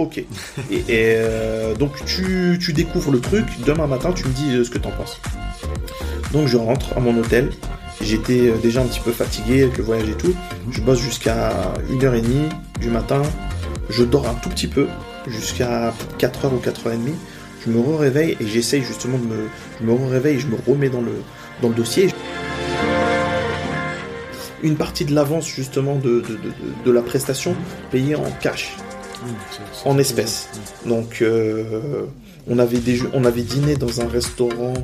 Ok. et, euh, donc tu, tu, découvres le truc, demain matin tu me dis euh, ce que t'en penses. Donc je rentre à mon hôtel, j'étais euh, déjà un petit peu fatigué avec le voyage et tout, je bosse jusqu'à 1h30 du matin, je dors un tout petit peu, jusqu'à 4h ou 4h30, je me réveille et j'essaye justement de me... Je me réveille et je me remets dans le, dans le dossier. Une partie de l'avance justement de, de, de, de la prestation payée en cash en espèces. Donc, euh, on, avait on avait dîné dans un restaurant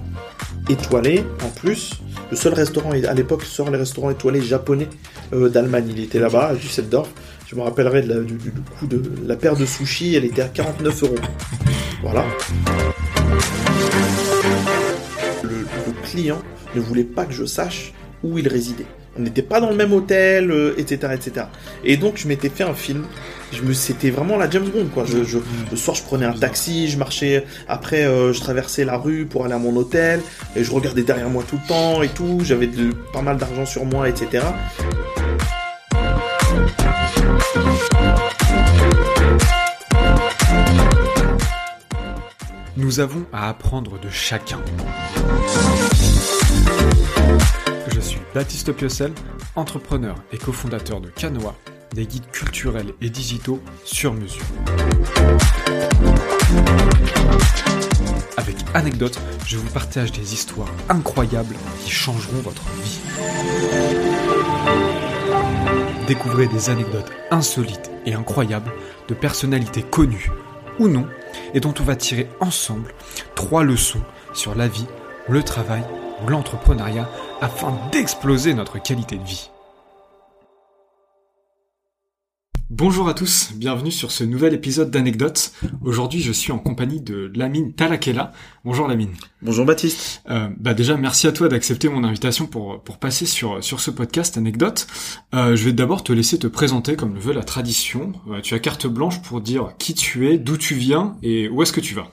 étoilé en plus. Le seul restaurant à l'époque, seul restaurant étoilé japonais euh, d'Allemagne. Il était là-bas, à Düsseldorf. Je me rappellerai du, coup de la paire de sushis, elle était à 49 euros. Voilà. Le, client ne voulait pas que je sache où il résidait. On n'était pas dans le même hôtel, etc., euh, etc. Et donc je m'étais fait un film je me c'était vraiment la James Bond quoi. Je, je, le soir je prenais un taxi, je marchais après euh, je traversais la rue pour aller à mon hôtel et je regardais derrière moi tout le temps et tout, j'avais pas mal d'argent sur moi etc. Nous avons à apprendre de chacun. Je suis Baptiste Piocel, entrepreneur et cofondateur de Canoa des guides culturels et digitaux sur mesure. Avec anecdotes, je vous partage des histoires incroyables qui changeront votre vie. Découvrez des anecdotes insolites et incroyables de personnalités connues ou non, et dont on va tirer ensemble trois leçons sur la vie, le travail ou l'entrepreneuriat afin d'exploser notre qualité de vie. Bonjour à tous, bienvenue sur ce nouvel épisode d'Anecdotes. Aujourd'hui, je suis en compagnie de Lamine Talakela. Bonjour Lamine. Bonjour Baptiste. Euh, bah déjà, merci à toi d'accepter mon invitation pour pour passer sur sur ce podcast Anecdotes. Euh, je vais d'abord te laisser te présenter comme le veut la tradition. Euh, tu as carte blanche pour dire qui tu es, d'où tu viens et où est-ce que tu vas.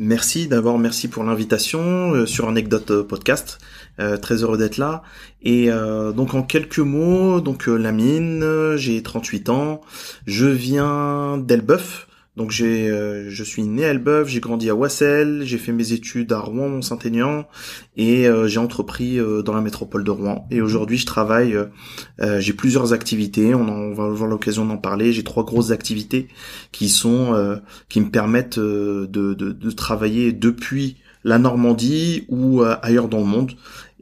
Merci d'abord, merci pour l'invitation euh, sur Anecdote euh, Podcast. Euh, très heureux d'être là. Et donc en quelques mots, donc Lamine, j'ai 38 ans, je viens d'Elbeuf, donc j'ai, euh, je suis né à Elbeuf, j'ai grandi à Wassel, j'ai fait mes études à Rouen, Mont-Saint-Aignan, et euh, j'ai entrepris euh, dans la métropole de Rouen. Et aujourd'hui, je travaille, j'ai plusieurs activités. On, on va avoir l'occasion d'en parler. J'ai trois grosses activités qui sont, qui me permettent de, de, de, travailler depuis la Normandie ou ailleurs dans le monde.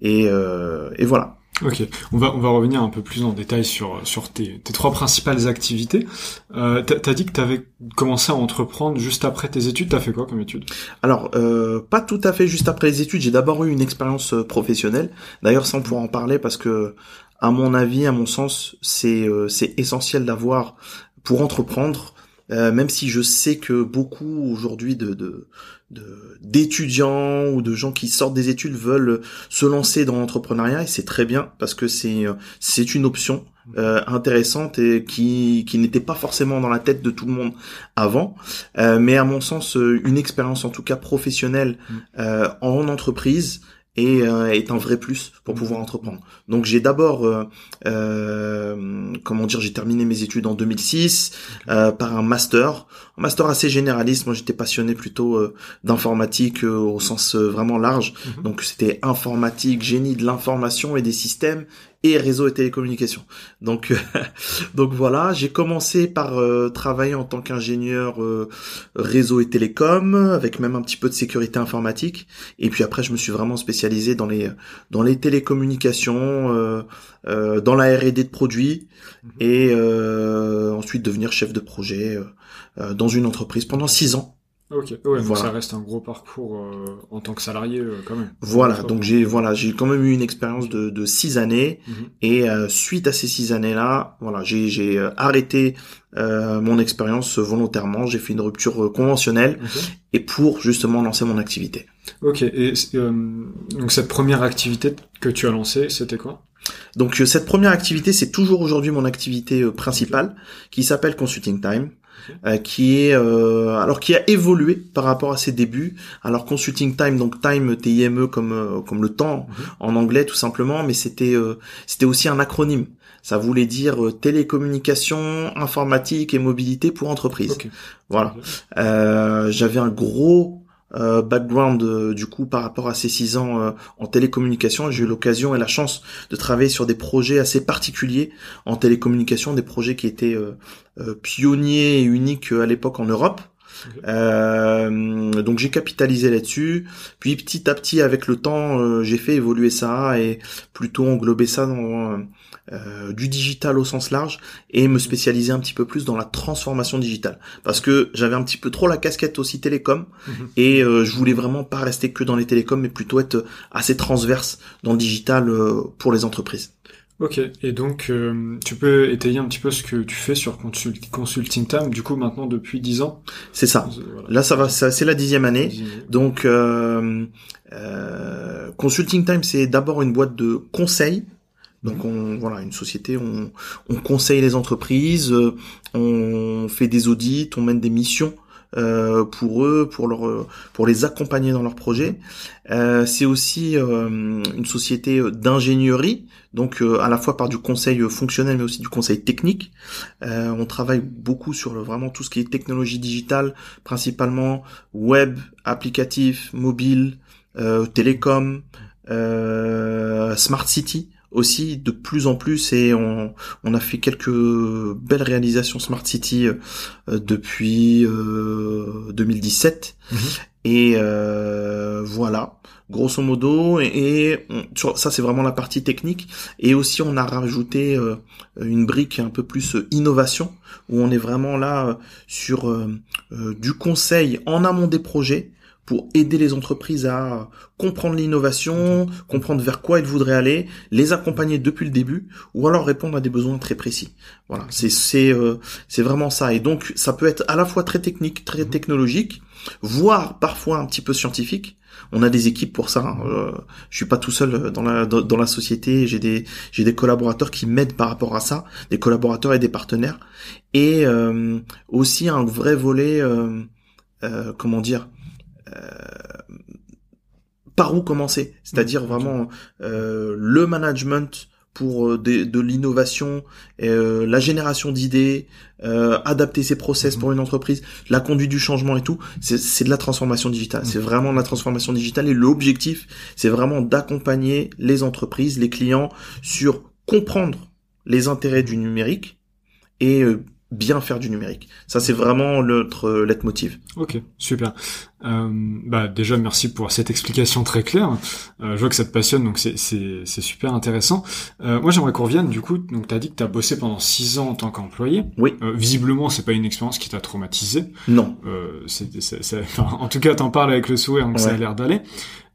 Et, et voilà. Ok, on va on va revenir un peu plus en détail sur sur tes, tes trois principales activités. Euh, t'as dit que t'avais commencé à entreprendre juste après tes études. T'as fait quoi comme études? Alors euh, pas tout à fait juste après les études. J'ai d'abord eu une expérience euh, professionnelle. D'ailleurs, sans pouvoir en parler parce que à mon avis, à mon sens, c'est euh, c'est essentiel d'avoir pour entreprendre. Euh, même si je sais que beaucoup aujourd'hui de, de d'étudiants ou de gens qui sortent des études veulent se lancer dans l'entrepreneuriat et c'est très bien parce que c'est euh, c'est une option euh, intéressante et qui qui n'était pas forcément dans la tête de tout le monde avant euh, mais à mon sens une expérience en tout cas professionnelle mm. en entreprise et euh, est un vrai plus pour mmh. pouvoir entreprendre. Donc j'ai d'abord, euh, euh, comment dire, j'ai terminé mes études en 2006 euh, par un master, un master assez généraliste. Moi j'étais passionné plutôt euh, d'informatique au sens vraiment large. Mmh. Donc c'était informatique, génie de l'information et des systèmes et réseau et télécommunications. Donc, donc voilà, j'ai commencé par euh, travailler en tant qu'ingénieur euh, réseau et télécom, avec même un petit peu de sécurité informatique. Et puis après, je me suis vraiment spécialisé dans les dans les télécommunications, euh, dans la R&D de produits, mhm. et ensuite devenir chef de projet dans une entreprise pendant six ans. Ok, ouais, donc ça reste un gros parcours euh, en tant que salarié euh, quand même. Voilà, donc j'ai voilà j'ai quand même eu une expérience de, de six années mhm. et euh, suite à ces six années-là, voilà j'ai j'ai arrêté mon expérience volontairement, j'ai fait une rupture conventionnelle et pour justement lancer mon activité. Ok, et donc cette première activité que tu as lancée, c'était quoi? Donc cette première activité, c'est toujours aujourd'hui mon activité principale qui s'appelle Consulting Time. Euh, qui est euh, alors qui a évolué par rapport à ses débuts. Alors consulting time, donc time T I M E comme euh, comme le temps Mhm. en anglais tout simplement, mais c'était c'était aussi un acronyme. Ça voulait dire télécommunication, informatique et mobilité pour entreprise. Voilà. Euh, J'avais un gros euh, background euh, du coup par rapport à ces six ans euh, en télécommunication. J'ai eu l'occasion et la chance de travailler sur des projets assez particuliers en télécommunication, des projets qui étaient pionniers et uniques à l'époque en Europe. Euh, donc j'ai capitalisé là-dessus. Puis petit à petit, avec le temps, euh, j'ai fait évoluer ça et plutôt englober ça dans euh, du digital au sens large et me spécialiser un petit peu plus dans la transformation digitale. Parce que j'avais un petit peu trop la casquette aussi télécom Mhm. et euh, je voulais vraiment pas rester que dans les télécoms, mais plutôt être assez transverse dans le digital euh, pour les entreprises. Ok, et donc euh, tu peux étayer un petit peu ce que tu fais sur Consult- Consulting Time, du coup maintenant depuis 10 ans? C'est ça. Euh, voilà. Là, ça va, ça- c'est la dixième année. Donc, euh, euh, Consulting Time, c'est d'abord une boîte de conseil. Donc, on, voilà, une société, on, on conseille les entreprises, euh, on fait des audits, on mène des missions euh, pour eux, pour leur, pour les accompagner dans leurs projets. Euh, c'est aussi euh, une société d'ingénierie, donc euh, à la fois par du conseil fonctionnel, mais aussi du conseil technique. Euh, on travaille beaucoup sur le- vraiment tout ce qui est technologie digitale, principalement web, applicatif, mobile, euh, télécom, euh, smart city aussi de plus en plus et on, on a fait quelques belles réalisations smart city euh, depuis euh, 2017 Mhm. et euh, voilà grosso modo et, et on- sur- ça c'est vraiment la partie technique. Et aussi on a rajouté euh, une brique un peu plus euh, innovation où on est vraiment là euh, sur du conseil en amont des projets pour aider les entreprises à comprendre l'innovation, comprendre vers quoi elles voudraient aller, les accompagner depuis le début, ou alors répondre à des besoins très précis. Voilà, c'est c'est euh, c'est vraiment ça. Et donc ça peut être à la fois très technique, très Mhm. technologique, voire parfois un petit peu scientifique. On a des équipes pour ça. hein. Euh, je suis pas tout seul dans la dans, dans la société. J'ai des j'ai des collaborateurs qui m'aident par rapport à ça, des collaborateurs et des partenaires, et euh, aussi un vrai volet, euh, euh, comment dire, euh, par où commencer C'est-à-dire vraiment euh, le management pour euh, des- de, l'innovation, euh, la génération d'idées, euh, adapter ses process Mhm. pour une entreprise, la conduite du changement et tout, c'est de la transformation digitale. Mhm. C'est vraiment de la transformation digitale et l'objectif, c'est vraiment d'accompagner les entreprises, les clients sur comprendre les intérêts du numérique et euh, bien faire du numérique. Ça, c'est vraiment notre euh, leitmotiv. Ok, super. Euh, bah déjà merci pour cette explication très claire. Euh, je vois que ça te passionne, donc c'est c'est c'est super intéressant. Euh, moi j'aimerais qu'on revienne du coup. Donc t'as dit que t'as bossé pendant six ans en tant qu'employé. Oui. Euh, visiblement c'est pas une expérience qui t'a traumatisé. Non. Euh, c'est c'est- c'est- enfin, en tout cas t'en parles avec le souhait, donc ça a l'air d'aller.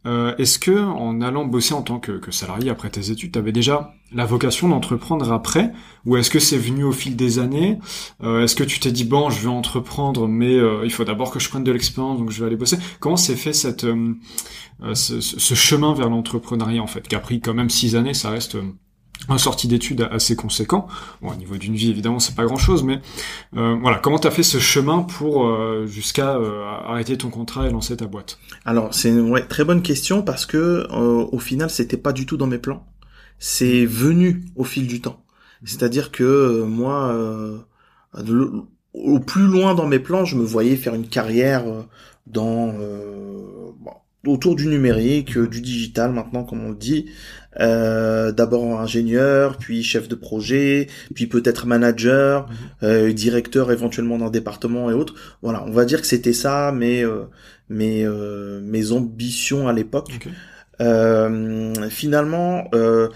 Euh, Est-ce que en allant bosser en tant que, salarié après tes études, t'avais déjà la vocation d'entreprendre après, ou est-ce que c'est venu au fil des années? Euh, Est-ce que tu t'es dit bon, je vais entreprendre, mais euh, il faut d'abord que je prenne de l'expérience, donc je vais aller bosser? Comment s'est fait cette ce, ce- chemin vers l'entrepreneuriat en fait, qui a pris quand même six années, ça reste un sortie d'études assez conséquent. Bon, au niveau d'une vie, évidemment, c'est pas grand-chose, mais euh, voilà, comment t'as fait ce chemin pour euh, jusqu'à euh, arrêter ton contrat et lancer ta boîte? Alors c'est une ouais, très bonne question parce que euh, au final c'était pas du tout dans mes plans. C'est venu au fil du temps. C'est-à-dire que euh, moi, euh, le- au plus loin dans mes plans, je me voyais faire une carrière dans euh, bon, autour du numérique, euh, du digital maintenant comme on le dit. Euh, D'abord ingénieur, puis chef de projet, puis peut-être manager, Mhm. euh, directeur éventuellement d'un département et autres. Voilà, on va dire que c'était ça, mais euh, mes euh, mes ambitions à l'époque. Euh, finalement, euh,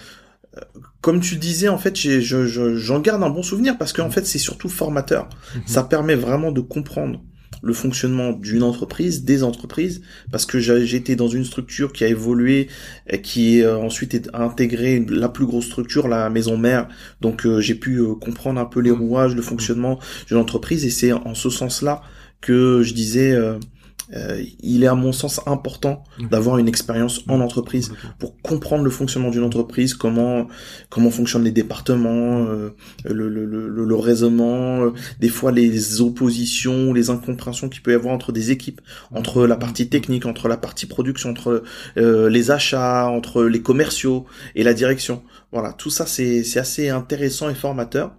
comme tu disais, en fait, je- j'en garde un bon souvenir parce qu'en fait, c'est surtout formateur. Mhm. Ça permet vraiment de comprendre le fonctionnement d'une entreprise, des entreprises, parce que été dans une structure qui a évolué, et qui euh, ensuite est intégré la plus grosse structure, la maison mère. Donc euh, j'ai pu euh, comprendre un peu les Mhm. rouages, le fonctionnement d'une entreprise, et c'est en ce sens-là que je disais, euh, il est à mon sens important Mhm. d'avoir une expérience en entreprise pour comprendre le fonctionnement d'une entreprise, comment comment fonctionnent les départements, euh, le, le, le, le raisonnement, euh, des fois les oppositions, les incompréhensions qu'il peut y avoir entre des équipes, entre la partie technique, entre la partie production, entre euh, les achats, entre les commerciaux et la direction. Voilà, tout ça c'est assez intéressant et formateur.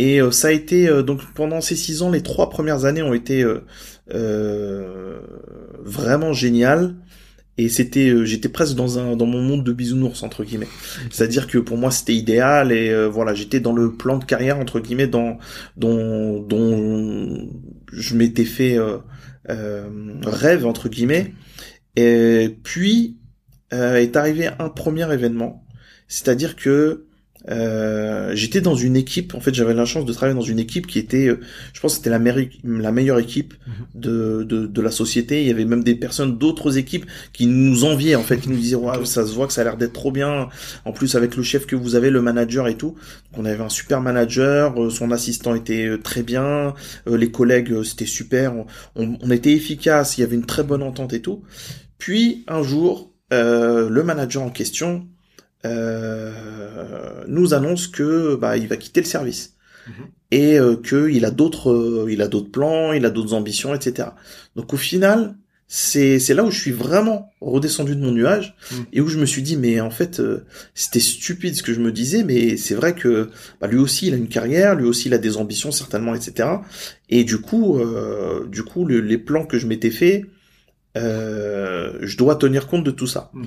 Et euh, ça a été euh, donc pendant ces six ans, les trois premières années ont été vraiment géniales. Et c'était, euh, j'étais presque dans un dans mon monde de bisounours entre guillemets. C'est-à-dire que pour moi c'était idéal et euh, voilà, j'étais dans le plan de carrière entre guillemets dans dont dont je m'étais fait euh, euh, rêve entre guillemets. Et puis euh, est arrivé un premier événement, c'est-à-dire que euh, j'étais dans une équipe. En fait, j'avais la chance de travailler dans une équipe qui était, euh, je pense, c'était la, meilleure- la meilleure équipe de, de de la société. Il y avait même des personnes d'autres équipes qui nous enviaient en fait, qui nous disaient ça se voit que ça a l'air d'être trop bien. En plus avec le chef que vous avez, le manager et tout. On avait un super manager, euh, son assistant était très bien, les collègues c'était super. On était efficace, il y avait une très bonne entente et tout. Puis un jour, euh, le manager en question euh, nous annonce que bah il va quitter le service Mhm. et euh, que il a d'autres euh, il a d'autres plans, il a d'autres ambitions, etc. Donc au final, c'est c'est là où je suis vraiment redescendu de mon nuage Mhm. et où je me suis dit mais en fait euh, c'était stupide ce que je me disais mais c'est vrai que bah, lui aussi il a une carrière, lui aussi il a des ambitions certainement, etc. Et du coup euh, du coup le- les plans que je m'étais fait je dois tenir compte de tout ça. Mhm.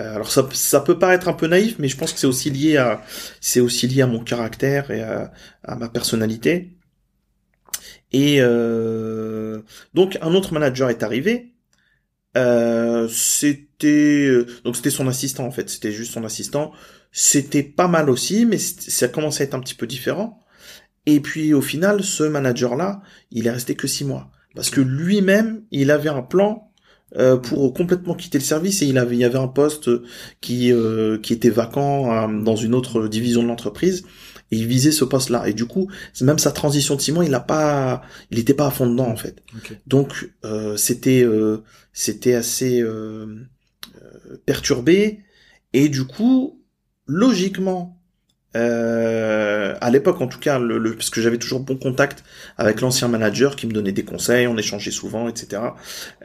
Euh, alors ça, ça peut paraître un peu naïf, mais je pense que c'est aussi lié à, c'est aussi lié à mon caractère et à, à ma personnalité. Et euh, donc un autre manager est arrivé. Euh, c'était donc c'était son assistant en fait, c'était juste son assistant. C'était pas mal aussi, mais ça commençait à être un petit peu différent. Et puis au final, ce manager-là, il est resté que six mois parce que lui-même, il avait un plan euh, pour complètement quitter le service et il avait il y avait un poste qui euh, qui était vacant euh, dans une autre division de l'entreprise et il visait ce poste-là. Et du coup même sa transition de six mois il a pas il était pas à fond dedans en fait. Donc euh, c'était euh, c'était assez perturbé et du coup logiquement euh, à l'époque en tout cas le, le- parce que j'avais toujours bon contact avec l'ancien manager qui me donnait des conseils on échangeait souvent etc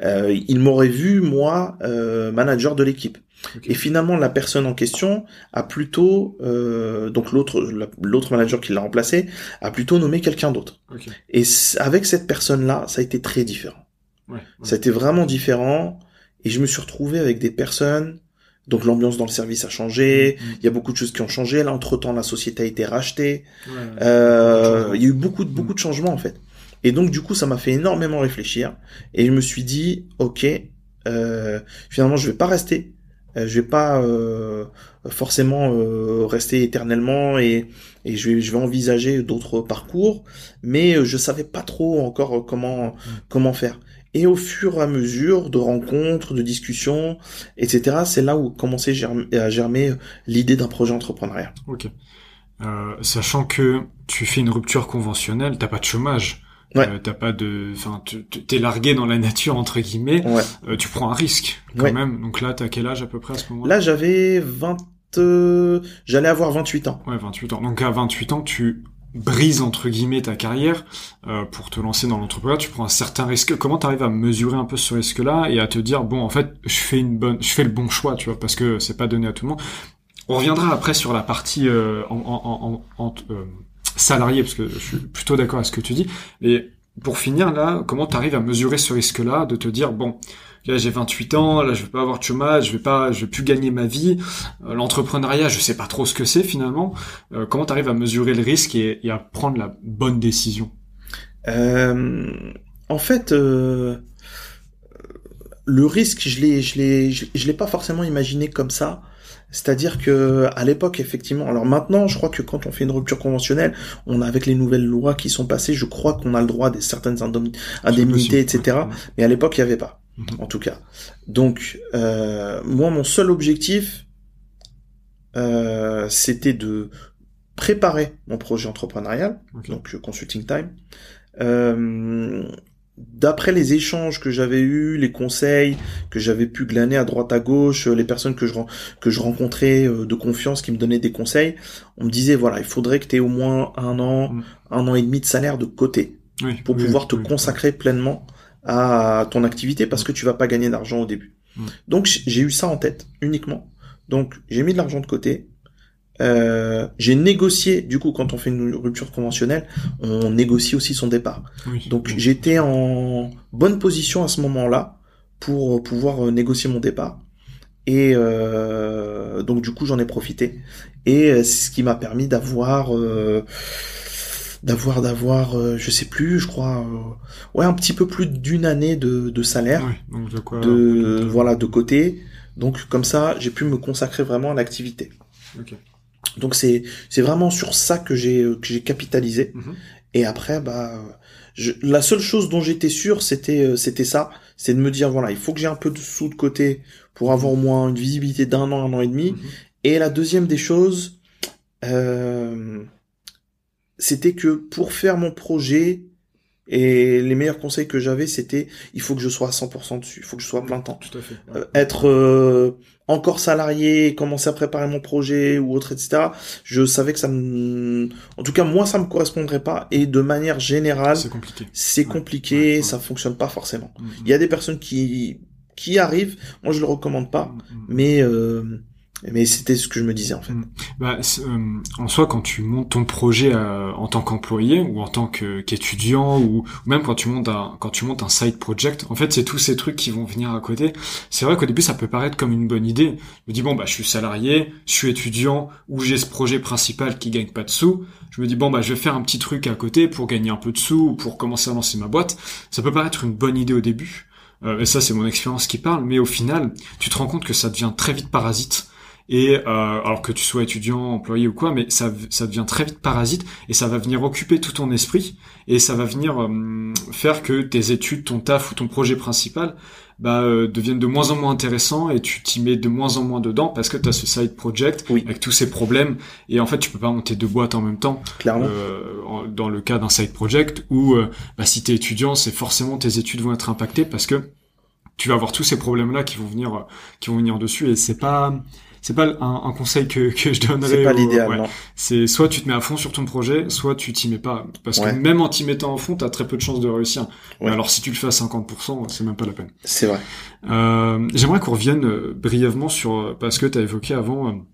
euh, il m'aurait vu moi euh, manager de l'équipe. Et finalement la personne en question a plutôt euh, donc l'autre la- l'autre manager qui l'a remplacé a plutôt nommé quelqu'un d'autre. Et avec cette personne là ça a été très différent. Ouais. ouais. ça a été vraiment différent et je me suis retrouvé avec des personnes donc l'ambiance dans le service a changé Mhm. il y a beaucoup de choses qui ont changé là entre temps la société a été rachetée Ouais. euh, il y a eu beaucoup de beaucoup Mm. de changements en fait. Et donc du coup, ça m'a fait énormément réfléchir et je me suis dit, ok, euh, finalement, je vais pas rester, euh, je vais pas euh, forcément euh, rester éternellement et et je vais je vais envisager d'autres parcours, mais euh, je savais pas trop encore comment comment faire. Et au fur et à mesure de rencontres, de discussions, etc., c'est là où commençait germ- à germer l'idée d'un projet entrepreneurial. Ok. Euh, sachant que tu fais une rupture conventionnelle, t'as pas de chômage. Ouais. Euh, t'as pas de, enfin, t'es largué dans la nature entre guillemets. Ouais. Euh, tu prends un risque quand Ouais. même. Donc là, t'as quel âge à peu près à ce moment-là? Là, j'avais 20... euh, J'allais avoir 28 ans. Ouais, 28 ans. Donc à 28 ans, tu brises entre guillemets ta carrière euh, pour te lancer dans l'entrepreneuriat. Tu prends un certain risque. Comment t'arrives à mesurer un peu ce risque-là et à te dire bon, en fait, je fais une bonne, je fais le bon choix, tu vois, parce que c'est pas donné à tout le monde. On reviendra après sur la partie euh, en, en, en, euh, salarié, parce que je suis plutôt d'accord avec ce que tu dis. Mais pour finir là, comment t'arrives à mesurer ce risque-là, de te dire bon, là j'ai 28 ans, là je vais pas avoir de chômage, je vais pas, je vais plus gagner ma vie. Euh, L'entrepreneuriat, je sais pas trop ce que c'est finalement. Euh, comment t'arrives à mesurer le risque et, et à prendre la bonne décision? Euh, en fait, euh, le risque, je l'ai, je l'ai, je, l'ai pas forcément imaginé comme ça. C'est-à-dire que à l'époque, effectivement, alors maintenant, je crois que quand on fait une rupture conventionnelle, on a avec les nouvelles lois qui sont passées, je crois qu'on a le droit des certaines indemni- indemnités, etc. Mais à l'époque, il y avait pas, En tout cas. Donc, euh, moi, mon seul objectif, euh, c'était de préparer mon projet entrepreneurial, donc euh, consulting time, euh, d'après les échanges que j'avais eus, les conseils que j'avais pu glaner à droite à gauche, les personnes que je que je rencontrais de confiance qui me donnaient des conseils, on me disait voilà, il faudrait que tu aies au moins un an, mm. un an et demi de salaire de côté pour pouvoir te consacrer pleinement à ton activité parce que tu vas pas gagner d'argent au début. Mm. Donc j'ai eu ça en tête uniquement. Donc j'ai mis de l'argent de côté. Euh, j'ai négocié, du coup, quand on fait une rupture conventionnelle, on négocie aussi son départ. Donc j'étais en bonne position à ce moment-là pour pouvoir euh, négocier mon départ. Et euh, donc du coup, j'en ai profité. Et c'est ce qui m'a permis d'avoir d'avoir d'avoir euh, je sais plus je crois euh, ouais un petit peu plus d'une année de, de salaire. Donc de, quoi, de voilà de côté. Donc comme ça j'ai pu me consacrer vraiment à l'activité. Donc c'est c'est vraiment sur ça que j'ai euh, que j'ai capitalisé. Mhm. et après bah je, la seule chose dont j'étais sûr c'était c'était ça. C'est de me dire voilà il faut que j'ai un peu de sous de côté pour avoir au moins une visibilité d'un an un an et demi. Mhm. et la deuxième des choses euh, c'était que pour faire mon projet, et les meilleurs conseils que j'avais, c'était il faut que je sois à 100% dessus, il faut que je sois à plein temps. Tout à fait. Euh, être euh, encore salarié, commencer à préparer mon projet ou autre, etc. Je savais que ça me, en tout cas moi ça me correspondrait pas et de manière générale, c'est compliqué. C'est compliqué, ça fonctionne pas forcément. Mm, mm. Il y a des personnes qui qui arrivent, moi je le recommande pas, mm, mais euh, mais c'était ce que je me disais en fait. Mm. Bah, euh, en soi, quand tu montes ton projet euh, en tant qu'employé ou en tant qu'étudiant ou, même quand tu montes un quand tu montes un side project, en fait, c'est tous ces trucs qui vont venir à côté. C'est vrai qu'au début, ça peut paraître comme une bonne idée. Je me dis bon bah je suis salarié, je suis étudiant ou j'ai ce projet principal qui gagne pas de sous. Je me dis bon bah je vais faire un petit truc à côté pour gagner un peu de sous ou pour commencer à lancer ma boîte. Ça peut paraître une bonne idée au début. Euh, et ça, c'est mon expérience qui parle. Mais au final, tu te rends compte que ça devient très vite parasite et euh, alors que tu sois étudiant, employé ou quoi, mais ça, ça devient très vite parasite et ça va venir occuper tout ton esprit et ça va venir euh, faire que tes études, ton taf ou ton projet principal bah, euh, deviennent de moins en moins intéressants et tu t'y mets de moins en moins dedans parce que tu as ce side project avec tous ces problèmes et en fait tu peux pas monter deux boîtes en même temps Clairement. Euh, dans le cas d'un side project où euh, bah, si tu es étudiant c'est forcément tes études vont être impactées parce que tu vas avoir tous ces problèmes là qui vont venir qui vont venir dessus et c'est pas c'est pas un, conseil que, que je donnerais. C'est pas l'idéal, C'est soit tu te mets à fond sur ton projet, soit tu t'y mets pas. Parce que même en t'y mettant à fond, t'as très peu de chances de réussir. Mais alors si tu le fais à 50%, c'est même pas la peine. C'est vrai. Euh, J'aimerais qu'on revienne euh, brièvement sur, euh, parce que tu as évoqué avant,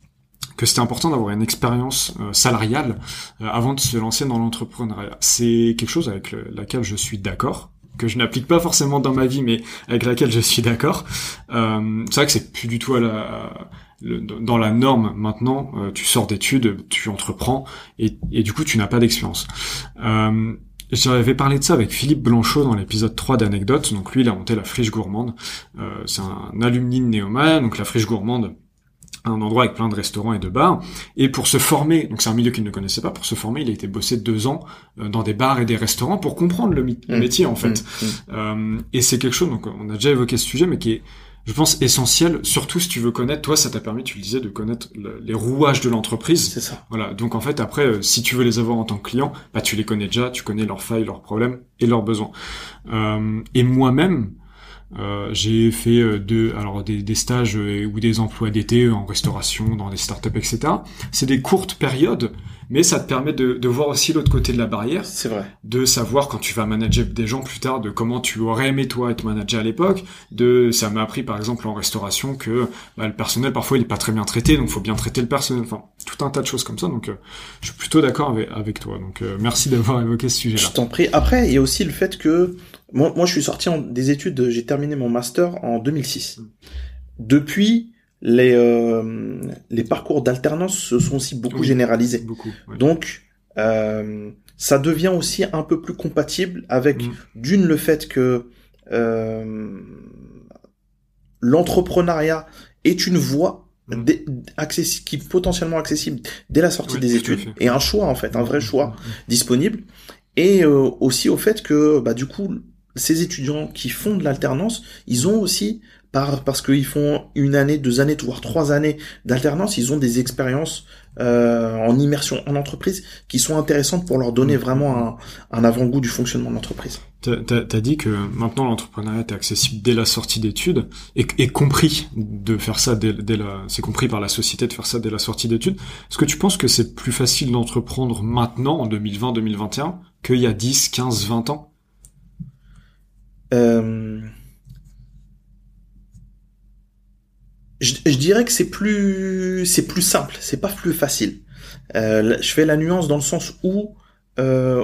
que c'était important d'avoir une expérience salariale avant de se lancer dans l'entrepreneuriat. C'est quelque chose avec laquelle je suis d'accord que je n'applique pas forcément dans ma vie, mais avec laquelle je suis d'accord. Euh, c'est vrai que c'est plus du tout à la, dans la norme maintenant, euh, tu sors d'études, tu entreprends et, du coup tu n'as pas d'expérience. Euh, J'avais parlé de ça avec Philippe Blanchot dans l'épisode 3 d'Anecdotes. Donc lui, il a monté la Friche Gourmande. Euh, c'est un alumni de Néoma. Donc la Friche Gourmande, un endroit avec plein de restaurants et de bars. Et pour se former, donc c'est un milieu qu'il ne connaissait pas, pour se former, il a été bossé deux ans euh, dans des bars et des restaurants pour comprendre le, mmh. métier en fait. Mmh. Mmh. Euh, et c'est quelque chose, donc on a déjà évoqué ce sujet, mais qui est je pense, essentiel, surtout si tu veux connaître, toi, ça t'a permis, tu le disais, de connaître les rouages de l'entreprise. C'est ça. Voilà. Donc, en fait, après, euh, si tu veux les avoir en tant que client, bah, tu les connais déjà, tu connais leurs failles, leurs problèmes et leurs besoins. Euh, et moi-même, j'ai fait euh, de, alors des, des stages euh, ou des emplois d'été en restauration, dans des startups, etc. C'est des courtes périodes, mais ça te permet de, de voir aussi l'autre côté de la barrière. C'est vrai. De savoir quand tu vas manager des gens plus tard, de comment tu aurais aimé toi être manager à l'époque. De, ça m'a appris par exemple en restauration que bah, le personnel parfois il est pas très bien traité, donc faut bien traiter le personnel. Enfin, tout un tas de choses comme ça. Donc, je suis plutôt d'accord avec, avec, toi. Donc, merci d'avoir évoqué ce sujet-là. Je t'en prie. Après, il y a aussi le fait que moi, moi, je suis sorti en, des études, j'ai terminé mon master en 2006. Depuis, les, euh, les parcours d'alternance se sont aussi beaucoup généralisés. Beaucoup, Donc, euh, ça devient aussi un peu plus compatible avec, mm. d'une, le fait que euh, l'entrepreneuriat est une voie mm. qui est potentiellement accessible dès la sortie des études et un choix en fait un vrai mm, choix disponible et euh, aussi au fait que bah du coup ces étudiants qui font de l'alternance, ils ont aussi, par, parce qu'ils font une année, deux années, voire trois années d'alternance, ils ont des expériences euh, en immersion en entreprise qui sont intéressantes pour leur donner vraiment un, un avant-goût du fonctionnement de l'entreprise. T'as as dit que maintenant l'entrepreneuriat est accessible dès la sortie d'études et, et, compris de faire ça dès, dès la, c'est compris par la société de faire ça dès la sortie d'études. Est-ce que tu penses que c'est plus facile d'entreprendre maintenant en 2020-2021 qu'il y a 10, 15, 20 ans? Euh... je, je, dirais que c'est plus c'est plus simple, c'est pas plus facile. Euh, je fais la nuance dans le sens où euh,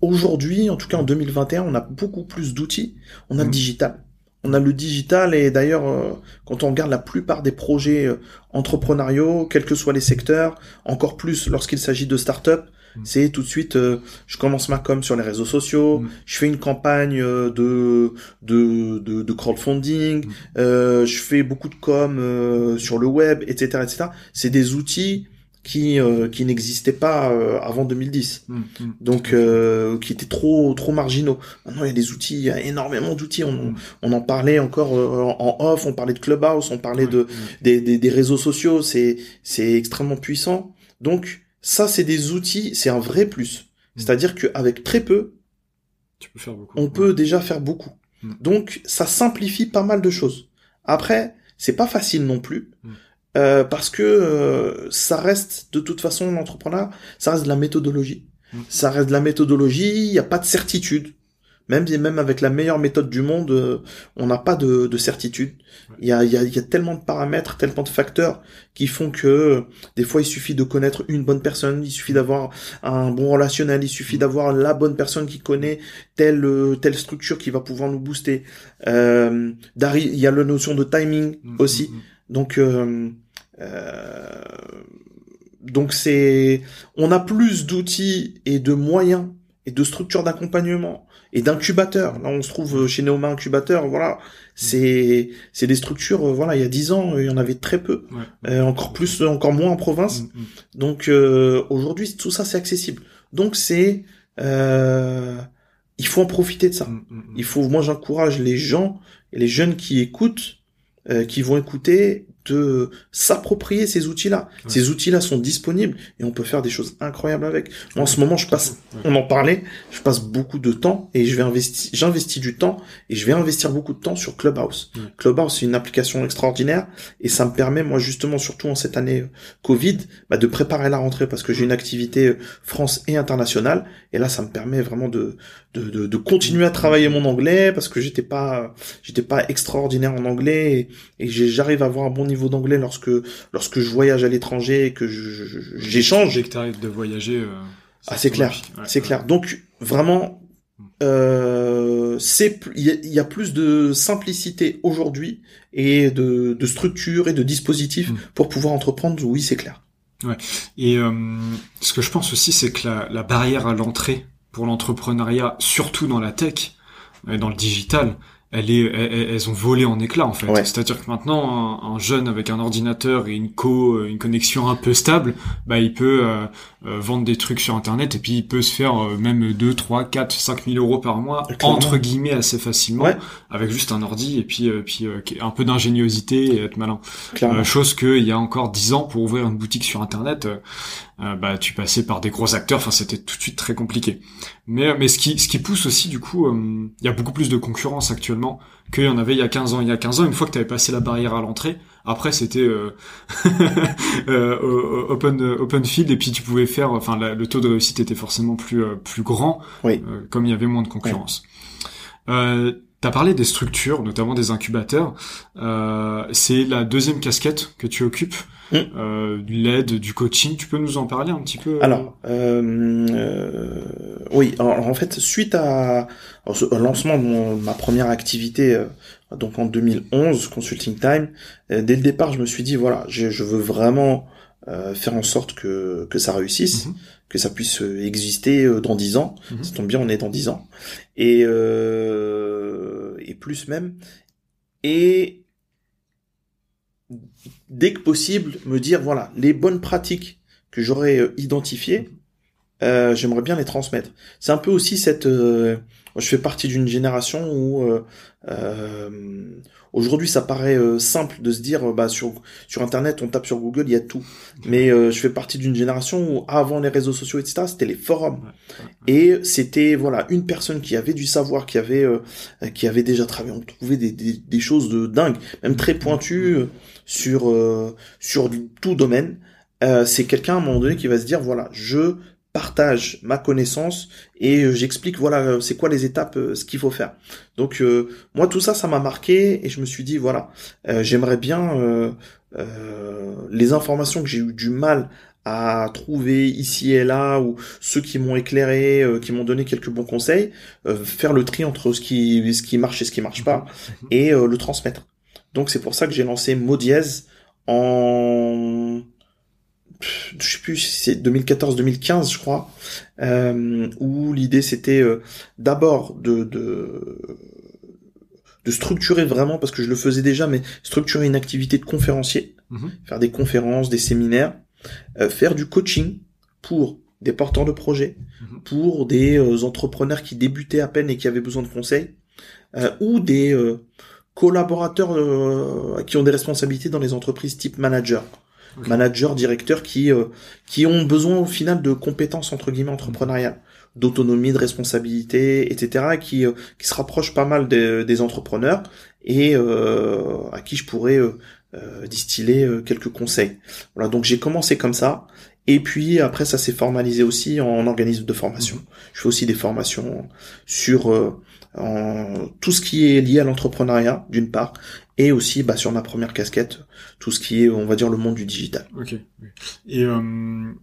aujourd'hui, en tout cas en 2021, on a beaucoup plus d'outils. On a le mmh. digital. On a le digital et d'ailleurs, euh, quand on regarde la plupart des projets entrepreneuriaux, quels que soient les secteurs, encore plus lorsqu'il s'agit de start-up, Mm. C'est tout de suite, euh, je commence ma com sur les réseaux sociaux, mm. je fais une campagne euh, de de, de, de crowdfunding, mm. euh, je fais beaucoup de com euh, sur le web, etc., etc. C'est des outils qui qui n'existaient pas avant 2010, donc qui étaient trop trop marginaux. Maintenant, il y a des outils, il y a énormément d'outils. On, on en parlait encore en off, on parlait de Clubhouse, on parlait de des, des, des réseaux sociaux. C'est c'est extrêmement puissant. Donc ça, c'est des outils, c'est un vrai plus. Mm. C'est-à-dire qu'avec très peu, on peut déjà faire beaucoup. Mm. Donc, ça simplifie pas mal de choses. Après, c'est pas facile non plus. Mm. Euh, parce que euh, ça reste de toute façon l'entrepreneur, ça reste de la méthodologie. Ça reste de la méthodologie, il n'y a pas de certitude. Même, même avec la meilleure méthode du monde, euh, on n'a pas de, de certitude. Il y, a, y, a, y, a, tellement de paramètres, tellement de facteurs qui font que euh, des fois il suffit de connaître une bonne personne, il suffit d'avoir un bon relationnel, il suffit d'avoir la bonne personne qui connaît telle euh, telle structure qui va pouvoir nous booster. Euh, il y a la notion de timing mm, aussi. Mm, mm. Donc donc c'est on a plus d'outils et de moyens et de structures d'accompagnement et d'incubateurs. Là, on se trouve chez Neoma Incubateur, voilà. C'est c'est des structures, euh, voilà, il y a dix ans, il y en avait très peu, euh, encore plus, encore moins en province. Mm, mm. Donc euh, aujourd'hui, tout ça c'est accessible. Donc c'est il faut en profiter de ça. Mm, il faut, moi j'encourage les gens et les jeunes qui écoutent, qui vont écouter, de s'approprier ces outils-là. Ces outils-là sont disponibles et on peut faire des choses incroyables avec. Moi, en ce moment, je passe, on en parlait, je passe beaucoup de temps et je vais investir, j'investis du temps et je vais investir beaucoup de temps sur Clubhouse. Clubhouse, c'est une application extraordinaire et ça me permet, moi, justement, surtout en cette année euh, Covid, bah, de préparer la rentrée parce que j'ai une activité euh, France et internationale et là, ça me permet vraiment de, de, de, de continuer à travailler mon anglais parce que j'étais pas, j'étais pas extraordinaire en anglais et, et j'arrive à avoir un bon niveau d'anglais lorsque lorsque je voyage à l'étranger et que j'échange. Dès que t'arrives de voyager. Euh, ah c'est clair, c'est clair. Donc vraiment, euh, c'est il y, a plus de simplicité aujourd'hui et de, de structure et de dispositifs mm. pour pouvoir entreprendre. Oui, c'est clair. Ouais. Et euh, ce que je pense aussi, c'est que la, la barrière à l'entrée pour l'entrepreneuriat, surtout dans la tech et dans le digital, elles, est, elles, ont volé en éclats en fait. C'est-à-dire que maintenant, un, jeune avec un ordinateur et une co, une connexion un peu stable, bah il peut euh, euh, vendre des trucs sur internet et puis il peut se faire euh, même 2, 3, 4, 5 000 euros par mois entre guillemets assez facilement avec juste un ordi et puis puis un peu d'ingéniosité et être malin. chose que il y a encore 10 ans pour ouvrir une boutique sur internet, bah tu passais par des gros acteurs. Enfin c'était tout de suite très compliqué. Mais mais ce qui ce qui pousse aussi du coup, il y a beaucoup plus de concurrence actuellement qu'il y en avait il y a 15 ans. Il y a 15 ans, une fois que tu avais passé la barrière à l'entrée, après c'était euh, euh, open open field et puis tu pouvais faire, enfin le taux de réussite était forcément plus euh, plus grand, comme il y avait moins de concurrence. Tu as parlé des structures, notamment des incubateurs. c'est la deuxième casquette que tu occupes, mm. l'aide, du coaching. Tu peux nous en parler un petit peu Alors, oui. en fait, suite à au lancement de ma première activité, euh, donc en 2011, Consulting Time, euh, dès le départ, je me suis dit, voilà, je, je veux vraiment euh, faire en sorte que, que ça réussisse, mhm. Que ça puisse exister dans dix ans. Mhm. Ça tombe bien, on est dans dix ans. Et, et plus même. Et dès que possible, me dire, voilà, les bonnes pratiques que j'aurais identifiées, euh, j'aimerais bien les transmettre. C'est un peu aussi cette. Euh, je fais partie d'une génération où euh, aujourd'hui ça paraît simple de se dire bah sur sur internet on tape sur Google il y a tout. Mais je fais partie d'une génération où avant les réseaux sociaux etc c'était les forums. Et c'était voilà une personne qui avait du savoir qui avait qui avait déjà travaillé on trouvait des, des, des choses de dingue. Même très pointues sur sur tout domaine. c'est quelqu'un à un moment donné qui va se dire voilà je partage ma connaissance et euh, j'explique voilà euh, c'est quoi les étapes euh, ce qu'il faut faire donc moi tout ça ça m'a marqué et je me suis dit voilà j'aimerais bien les informations que j'ai eu du mal à trouver ici et là ou ceux qui m'ont éclairé qui m'ont donné quelques bons conseils faire le tri entre ce qui ce qui marche et ce qui marche pas mhm. et le transmettre donc c'est pour ça que j'ai lancé Modiez en je sais plus si c'est 2014-2015 je crois, euh, où l'idée c'était euh, d'abord de, de de structurer vraiment parce que je le faisais déjà, mais structurer une activité de conférencier, mhm. faire des conférences, des séminaires, euh, faire du coaching pour des porteurs de projets, mhm. pour des entrepreneurs qui débutaient à peine et qui avaient besoin de conseils, ou des collaborateurs qui ont des responsabilités dans les entreprises type manager managers, directeurs qui euh, qui ont besoin au final de compétences entre guillemets entrepreneuriales, d'autonomie, de responsabilité, etc. qui euh, qui se rapprochent pas mal des, des entrepreneurs et euh, à qui je pourrais distiller quelques conseils. Voilà, donc j'ai commencé comme ça. Et puis après ça s'est formalisé aussi en organisme de formation. Je fais aussi des formations sur en tout ce qui est lié à l'entrepreneuriat d'une part et aussi bah, sur ma première casquette tout ce qui est on va dire le monde du digital. Ok. Et euh,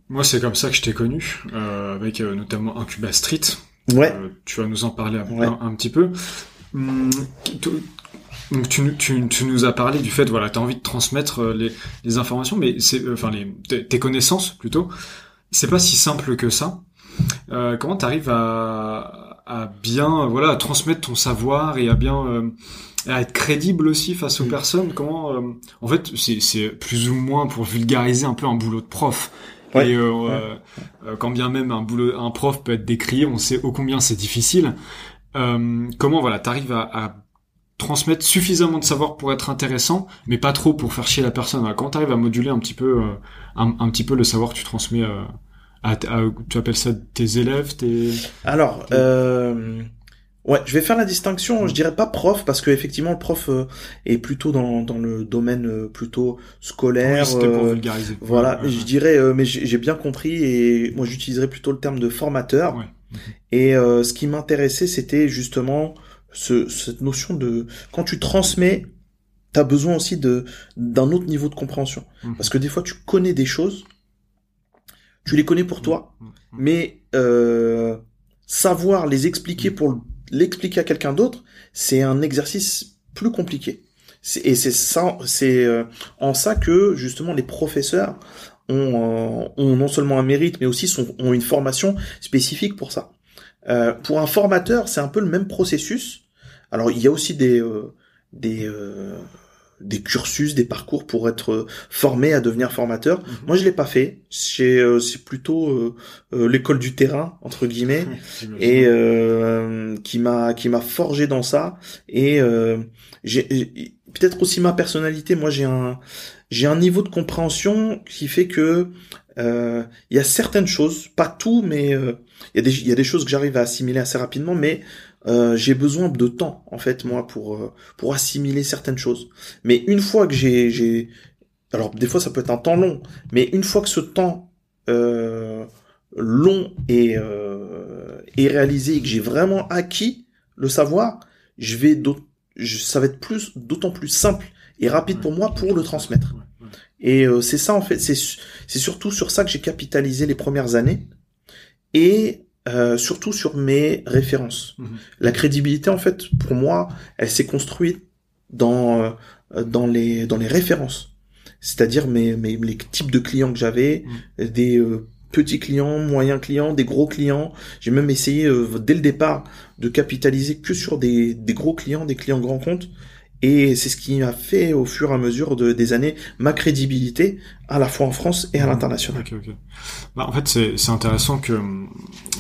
moi c'est comme ça que je t'ai connu euh, avec euh, notamment Incuba Street. Ouais. Euh, tu vas nous en parler un, un, petit peu. Hum, donc tu, tu, tu, nous as parlé du fait voilà tu as envie de transmettre les, les informations mais c'est enfin les tes connaissances plutôt c'est pas si simple que ça. comment tu arrives à, à bien voilà à transmettre ton savoir et à bien à être crédible aussi face aux mm. personnes. Comment, euh, en fait, c'est plus ou moins pour vulgariser un peu un boulot de prof. Et euh, euh, quand bien même un boulot, un prof peut être décrié, on sait ô combien c'est difficile. comment voilà, t'arrives à, à transmettre suffisamment de savoir pour être intéressant, mais pas trop pour faire chier la personne. Quand tu arrives à moduler un petit peu, un, un, petit peu le savoir que tu transmets à, tu appelles ça tes élèves, tes. Alors. Euh Ouais, je vais faire la distinction, je dirais pas prof, parce que effectivement le prof euh, est plutôt dans, dans le domaine euh, plutôt scolaire. Oui, pour euh, vulgariser. Voilà, je dirais, mais j'ai bien compris, et moi j'utiliserais plutôt le terme de formateur. Ouais. Et ce qui m'intéressait, c'était justement ce, cette notion de quand tu transmets, t'as besoin aussi de d'un autre niveau de compréhension, mhm. parce que des fois tu connais des choses, tu les connais pour toi, mhm. mais savoir les expliquer pour l'expliquer à quelqu'un d'autre, c'est un exercice plus compliqué. Et c'est ça, c'est euh, en ça que justement les professeurs ont, euh, ont non seulement un mérite, mais aussi sont, ont une formation spécifique pour ça. Euh, pour un formateur, c'est un peu le même processus. Alors il y a aussi des des des cursus, des parcours pour être euh, formé à devenir formateur. Mhm. Moi, je l'ai pas fait. C'est euh, c'est plutôt euh, l'école du terrain entre guillemets et qui m'a qui m'a forgé dans ça. Et j'ai peut-être aussi ma personnalité. Moi, j'ai un j'ai un niveau de compréhension qui fait que il y a certaines choses, pas tout, mais il y a des il y a des choses que j'arrive à assimiler assez rapidement, mais euh, j'ai besoin de temps en fait moi pour euh, pour assimiler certaines choses. Mais une fois que j'ai alors des fois ça peut être un temps long, mais une fois que ce temps euh, long est euh, est réalisé et que j'ai vraiment acquis le savoir, je vais ça va être plus d'autant plus simple et rapide pour moi pour le transmettre. Et euh, c'est ça en fait, c'est c'est surtout sur ça que j'ai capitalisé les premières années et euh, surtout sur mes références. Mhm. La crédibilité, en fait, pour moi, elle s'est construite dans euh, dans les dans les références, c'est-à-dire mes, mes les types de clients que j'avais, mhm. des euh, petits clients, moyens clients, des gros clients. J'ai même essayé dès le départ de capitaliser que sur des des gros clients, des clients grands comptes. Et c'est ce qui a fait au fur et à mesure de, des années ma crédibilité à la fois en France et à l'international. Ok, ok. Bah, en fait, c'est c'est intéressant que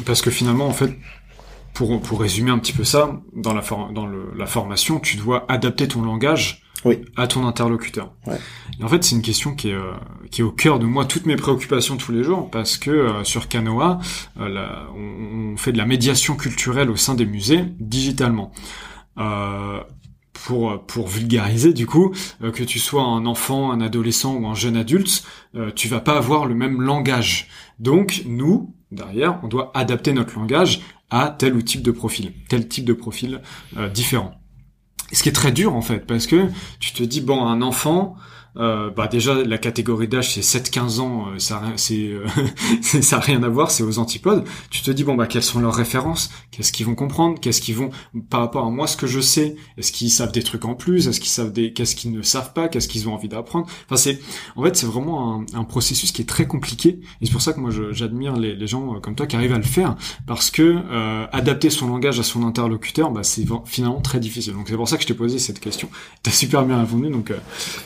parce que finalement, en fait, pour pour résumer un petit peu ça, dans la for- dans le, la formation, tu dois adapter ton langage Oui. à ton interlocuteur. Ouais. Et en fait, c'est une question qui est euh, qui est au cœur de moi, toutes mes préoccupations tous les jours, parce que euh, sur Canoa, euh, la- on, on fait de la médiation culturelle au sein des musées digitalement. Euh, pour, pour vulgariser du coup, euh, que tu sois un enfant, un adolescent ou un jeune adulte, euh, tu vas pas avoir le même langage. Donc nous, derrière, on doit adapter notre langage à tel ou type de profil, tel type de profil euh, différent. Ce qui est très dur en fait, parce que tu te dis bon, un enfant, euh, bah déjà la catégorie d'âge c'est 7-15 ans, euh, ça c'est euh, ça a rien à voir, c'est aux antipodes. Tu te dis bon bah quelles sont leurs références, qu'est-ce qu'ils vont comprendre, qu'est-ce qu'ils vont par rapport à moi ce que je sais, est-ce qu'ils savent des trucs en plus, est-ce qu'ils savent des qu'est-ce qu'ils ne savent pas, qu'est-ce qu'ils ont envie d'apprendre? Enfin c'est en fait c'est vraiment un, un processus qui est très compliqué et c'est pour ça que moi j'admire les, les gens euh, comme toi qui arrivent à le faire parce que euh, adapter son langage à son interlocuteur bah c'est finalement très difficile. Donc c'est pour ça que je t'ai posé cette question. T'as super bien répondu donc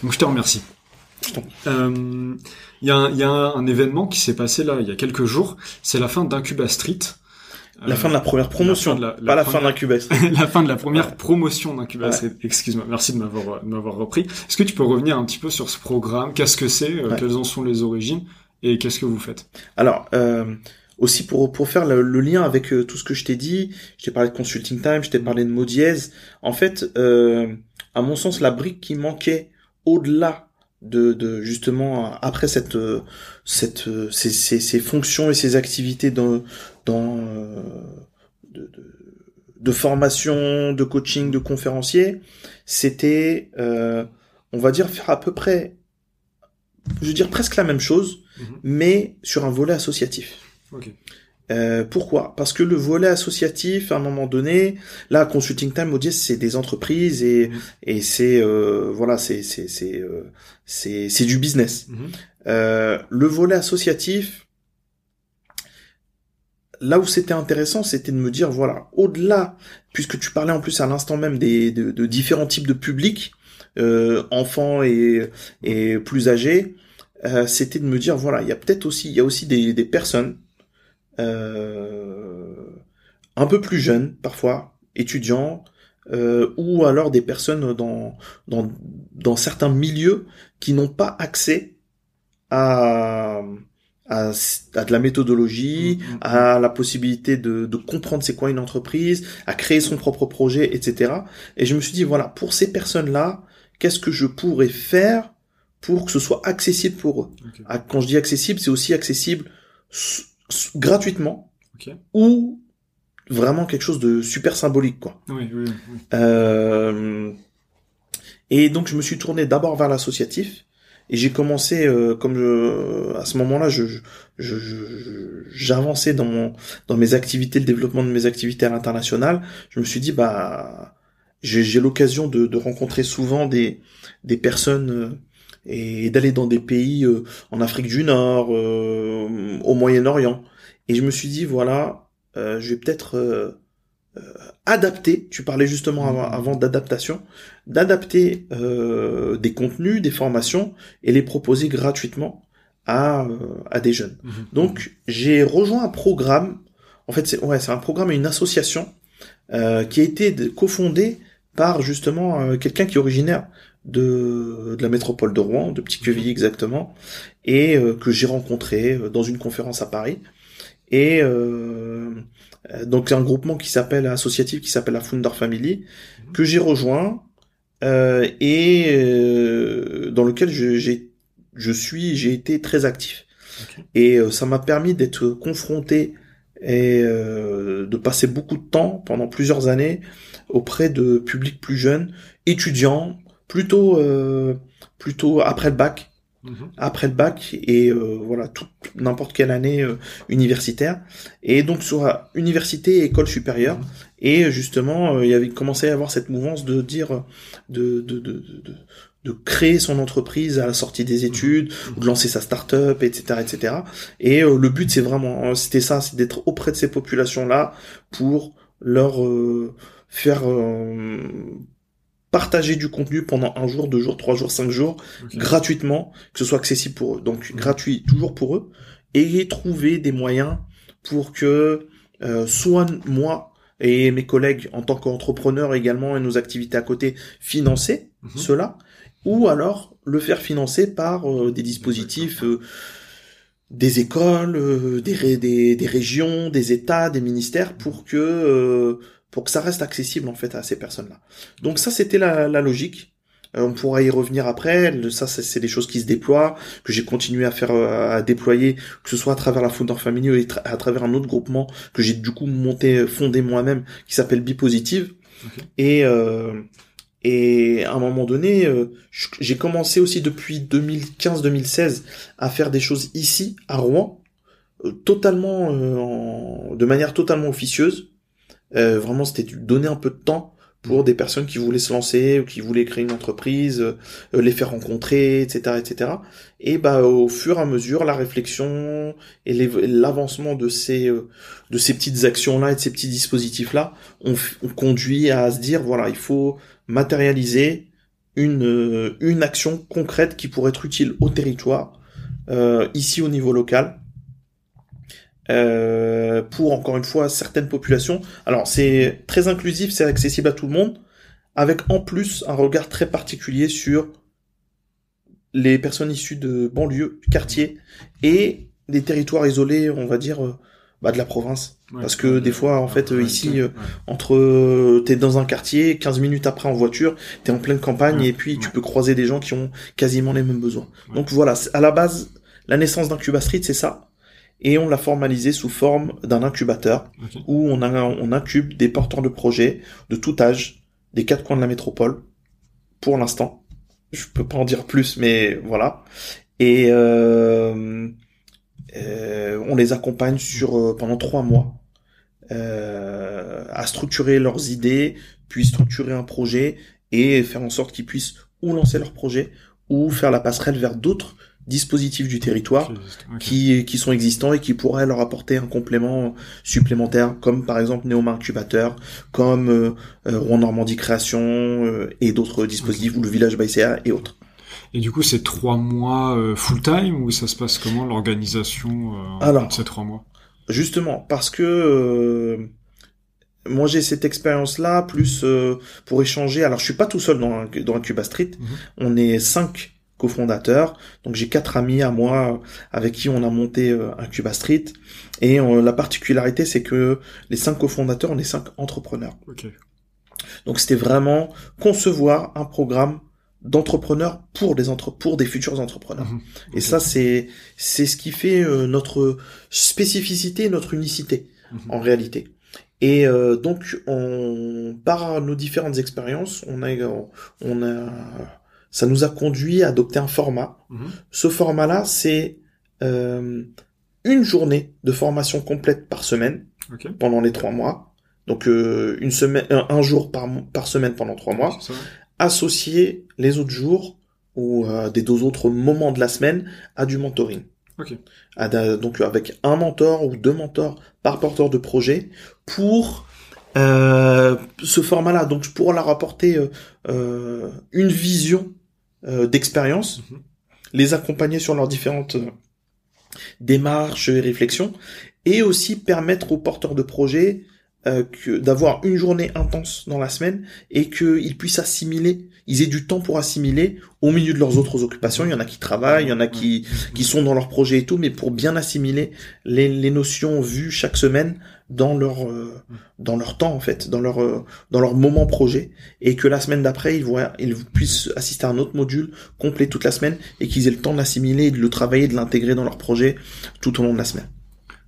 donc je te remercie. Euh, Il y a, un, il y a un, événement qui s'est passé là il y a quelques jours. C'est la fin d'Incuba Street. La Euh, fin de la première promotion, de la- la pas la fin première- d'incubation. la fin de la première promotion d'Incuba Ouais. Street. Excuse-moi, merci de m'avoir repris. Est-ce que tu peux revenir un petit peu sur ce programme? Qu'est-ce que c'est? Euh, Ouais. Quelles en sont les origines? Et qu'est-ce que vous faites? Alors, euh, aussi pour, pour faire le, le lien avec euh, tout ce que je t'ai dit, je t'ai parlé de Consulting Time, je t'ai parlé de dièse. En fait, euh, à mon sens, la brique qui manquait au-delà de, de justement après cette euh, cette euh, ces, ces, ces fonctions et ces activités dans dans euh, de, de, de formation, de coaching, de conférencier, c'était euh, on va dire faire à peu près je veux dire presque la même chose Mhm. mais sur un volet associatif. Euh, pourquoi? Parce que le volet associatif, à un moment donné, là, Consulting Time, Audience, c'est des entreprises et, Mhm. et c'est euh, voilà, c'est c'est c'est euh, c'est c'est du business. Mhm. Euh, le volet associatif, là où c'était intéressant, c'était de me dire voilà, au-delà, puisque tu parlais en plus à l'instant même des de, de différents types de publics, euh, enfants et et plus âgés, euh, c'était de me dire voilà, il y a peut-être aussi il y a aussi des des personnes un peu plus jeunes parfois, étudiants, euh, ou alors des personnes dans, dans, dans certains milieux qui n'ont pas accès à, à, à de la méthodologie, Mhm. à la possibilité de, de comprendre c'est quoi une entreprise, à créer son propre projet, etc. Et je me suis dit, voilà, pour ces personnes-là, qu'est-ce que je pourrais faire pour que ce soit accessible pour eux? Quand je dis accessible, c'est aussi accessible gratuitement ou vraiment quelque chose de super symbolique, quoi. Oui, oui, oui. Euh, et donc je me suis tourné d'abord vers l'associatif et j'ai commencé euh, comme je, à ce moment-là je j'avançais dans mon dans mes activités le développement de mes activités à l'international je me suis dit bah j'ai j'ai l'occasion de, de rencontrer souvent des des personnes euh, et d'aller dans des pays euh, en Afrique du Nord euh, au Moyen-Orient. Et je me suis dit voilà euh, je vais peut-être euh, adapter, tu parlais justement avant, avant d'adaptation, d'adapter euh, des contenus, des formations et les proposer gratuitement à, euh, à des jeunes. Mhm. Donc j'ai rejoint un programme, en fait c'est ouais, c'est un programme et une association euh, qui a été cofondée par justement euh, quelqu'un qui est originaire de, de la métropole de Rouen, de Petit-Quevilly exactement, et euh, que j'ai rencontré euh, dans une conférence à Paris. Et donc un groupement qui s'appelle associatif qui s'appelle la Founder Family que j'ai rejoint euh, et euh, dans lequel je, j'ai je suis j'ai été très actif. Et euh, ça m'a permis d'être confronté et euh, de passer beaucoup de temps pendant plusieurs années auprès de publics plus jeunes étudiants plutôt euh, plutôt après le bac. Mhm. après le bac et euh, voilà toute n'importe quelle année euh, universitaire. Et donc sur université et école supérieure. Mhm. et justement euh, il y avait commencé à y avoir cette mouvance de dire de de de de, de- créer son entreprise à la sortie des études ou de lancer sa start-up etc etc et euh, le but c'est vraiment euh, c'était ça c'est d'être auprès de ces populations là pour leur euh, faire euh, partager du contenu pendant un jour, deux jours, trois jours, cinq jours, gratuitement, que ce soit accessible pour eux. Donc gratuit toujours pour eux, et trouver des moyens pour que euh, soit moi et mes collègues en tant qu'entrepreneurs également et nos activités à côté financer mhm. cela, ou alors le faire financer par euh, des dispositifs euh, des écoles, euh, des, des, des, régions, des États, des ministères pour que pour que ça reste accessible en fait à ces personnes-là. Donc ça c'était la, la, logique. on pourra y revenir après. Ça c'est des choses qui se déploient que j'ai continué à faire à déployer, que ce soit à travers la Founder Family ou à travers un autre groupement que j'ai du coup monté, fondé moi-même qui s'appelle Bipositive. Et et à un moment donné, euh, j'ai commencé aussi depuis 2015-2016 à faire des choses ici, à Rouen, euh, totalement, euh, de manière totalement officieuse. Vraiment, c'était donner un peu de temps pour des personnes qui voulaient se lancer ou qui voulaient créer une entreprise, les faire rencontrer, etc., etc. Et bah au fur et à mesure, la réflexion et l'avancement de ces de ces petites actions là et de ces petits dispositifs là ont, ont conduit à se dire voilà, il faut matérialiser une, euh, une action concrète qui pourrait être utile au territoire, euh, ici au niveau local, euh, pour encore une fois certaines populations. Alors c'est très inclusif, c'est accessible à tout le monde, avec en plus un regard très particulier sur les personnes issues de banlieues, quartiers et des territoires isolés, on va dire, euh, bah, de la province. Parce que des fois, en fait, ici, euh, entre euh, t'es dans un quartier, 15 minutes après en voiture, t'es en pleine campagne et puis tu peux croiser des gens qui ont quasiment les mêmes besoins. Donc voilà, à la base, la naissance d'Incuba Street, c'est ça. Et on l'a formalisé sous forme d'un incubateur où on, a, on incube des porteurs de projets de tout âge, des quatre coins de la métropole, pour l'instant. Je peux pas en dire plus, mais voilà. Et euh, euh, on les accompagne sur euh, pendant trois mois euh, à structurer leurs idées, puis structurer un projet et faire en sorte qu'ils puissent ou lancer leur projet ou faire la passerelle vers d'autres dispositifs du territoire qui, qui sont existants et qui pourraient leur apporter un complément supplémentaire, comme par exemple Néoma Incubateur, comme euh, Rouen Normandie Création et d'autres dispositifs, ou le Village Baïséa et autres. Et du coup, c'est trois mois euh, full time ou ça se passe comment l'organisation euh, de ces trois mois? Justement, parce que euh, moi j'ai cette expérience-là, plus euh, pour échanger. Alors, je suis pas tout seul dans dans Cuba Street. Mhm. On est cinq cofondateurs. Donc j'ai quatre amis à moi avec qui on a monté un Cuba Street. Et la particularité, c'est que les cinq cofondateurs, on est cinq entrepreneurs. Donc c'était vraiment concevoir un programme d'entrepreneurs pour des entre pour des futurs entrepreneurs. Mhm. Et ça c'est c'est ce qui fait euh, notre spécificité, notre unicité mhm. en réalité. Et euh, donc on par nos différentes expériences, on a on a ça nous a conduit à adopter un format. Mhm. Ce format-là, c'est euh, une journée de formation complète par semaine pendant les trois mois. Donc une semaine, un, jour par par semaine pendant trois mois, associer les autres jours ou euh, des deux autres moments de la semaine à du mentoring. Okay. donc avec un mentor ou deux mentors par porteur de projet pour euh, ce format-là. Donc pour leur apporter euh, euh une vision euh, d'expérience, mhm. les accompagner sur leurs différentes démarches et réflexions, et aussi permettre aux porteurs de projet euh, que d'avoir une journée intense dans la semaine et qu'ils puissent assimiler, ils aient du temps pour assimiler au milieu de leurs autres occupations. Il y en a qui travaillent, il y en a qui qui sont dans leur projet et tout, mais pour bien assimiler les, les notions vues chaque semaine dans leur euh, dans leur temps en fait, dans leur euh, dans leur moment projet, et que la semaine d'après ils voient ils puissent assister à un autre module complet toute la semaine et qu'ils aient le temps d'assimiler, de le travailler, de l'intégrer dans leur projet tout au long de la semaine.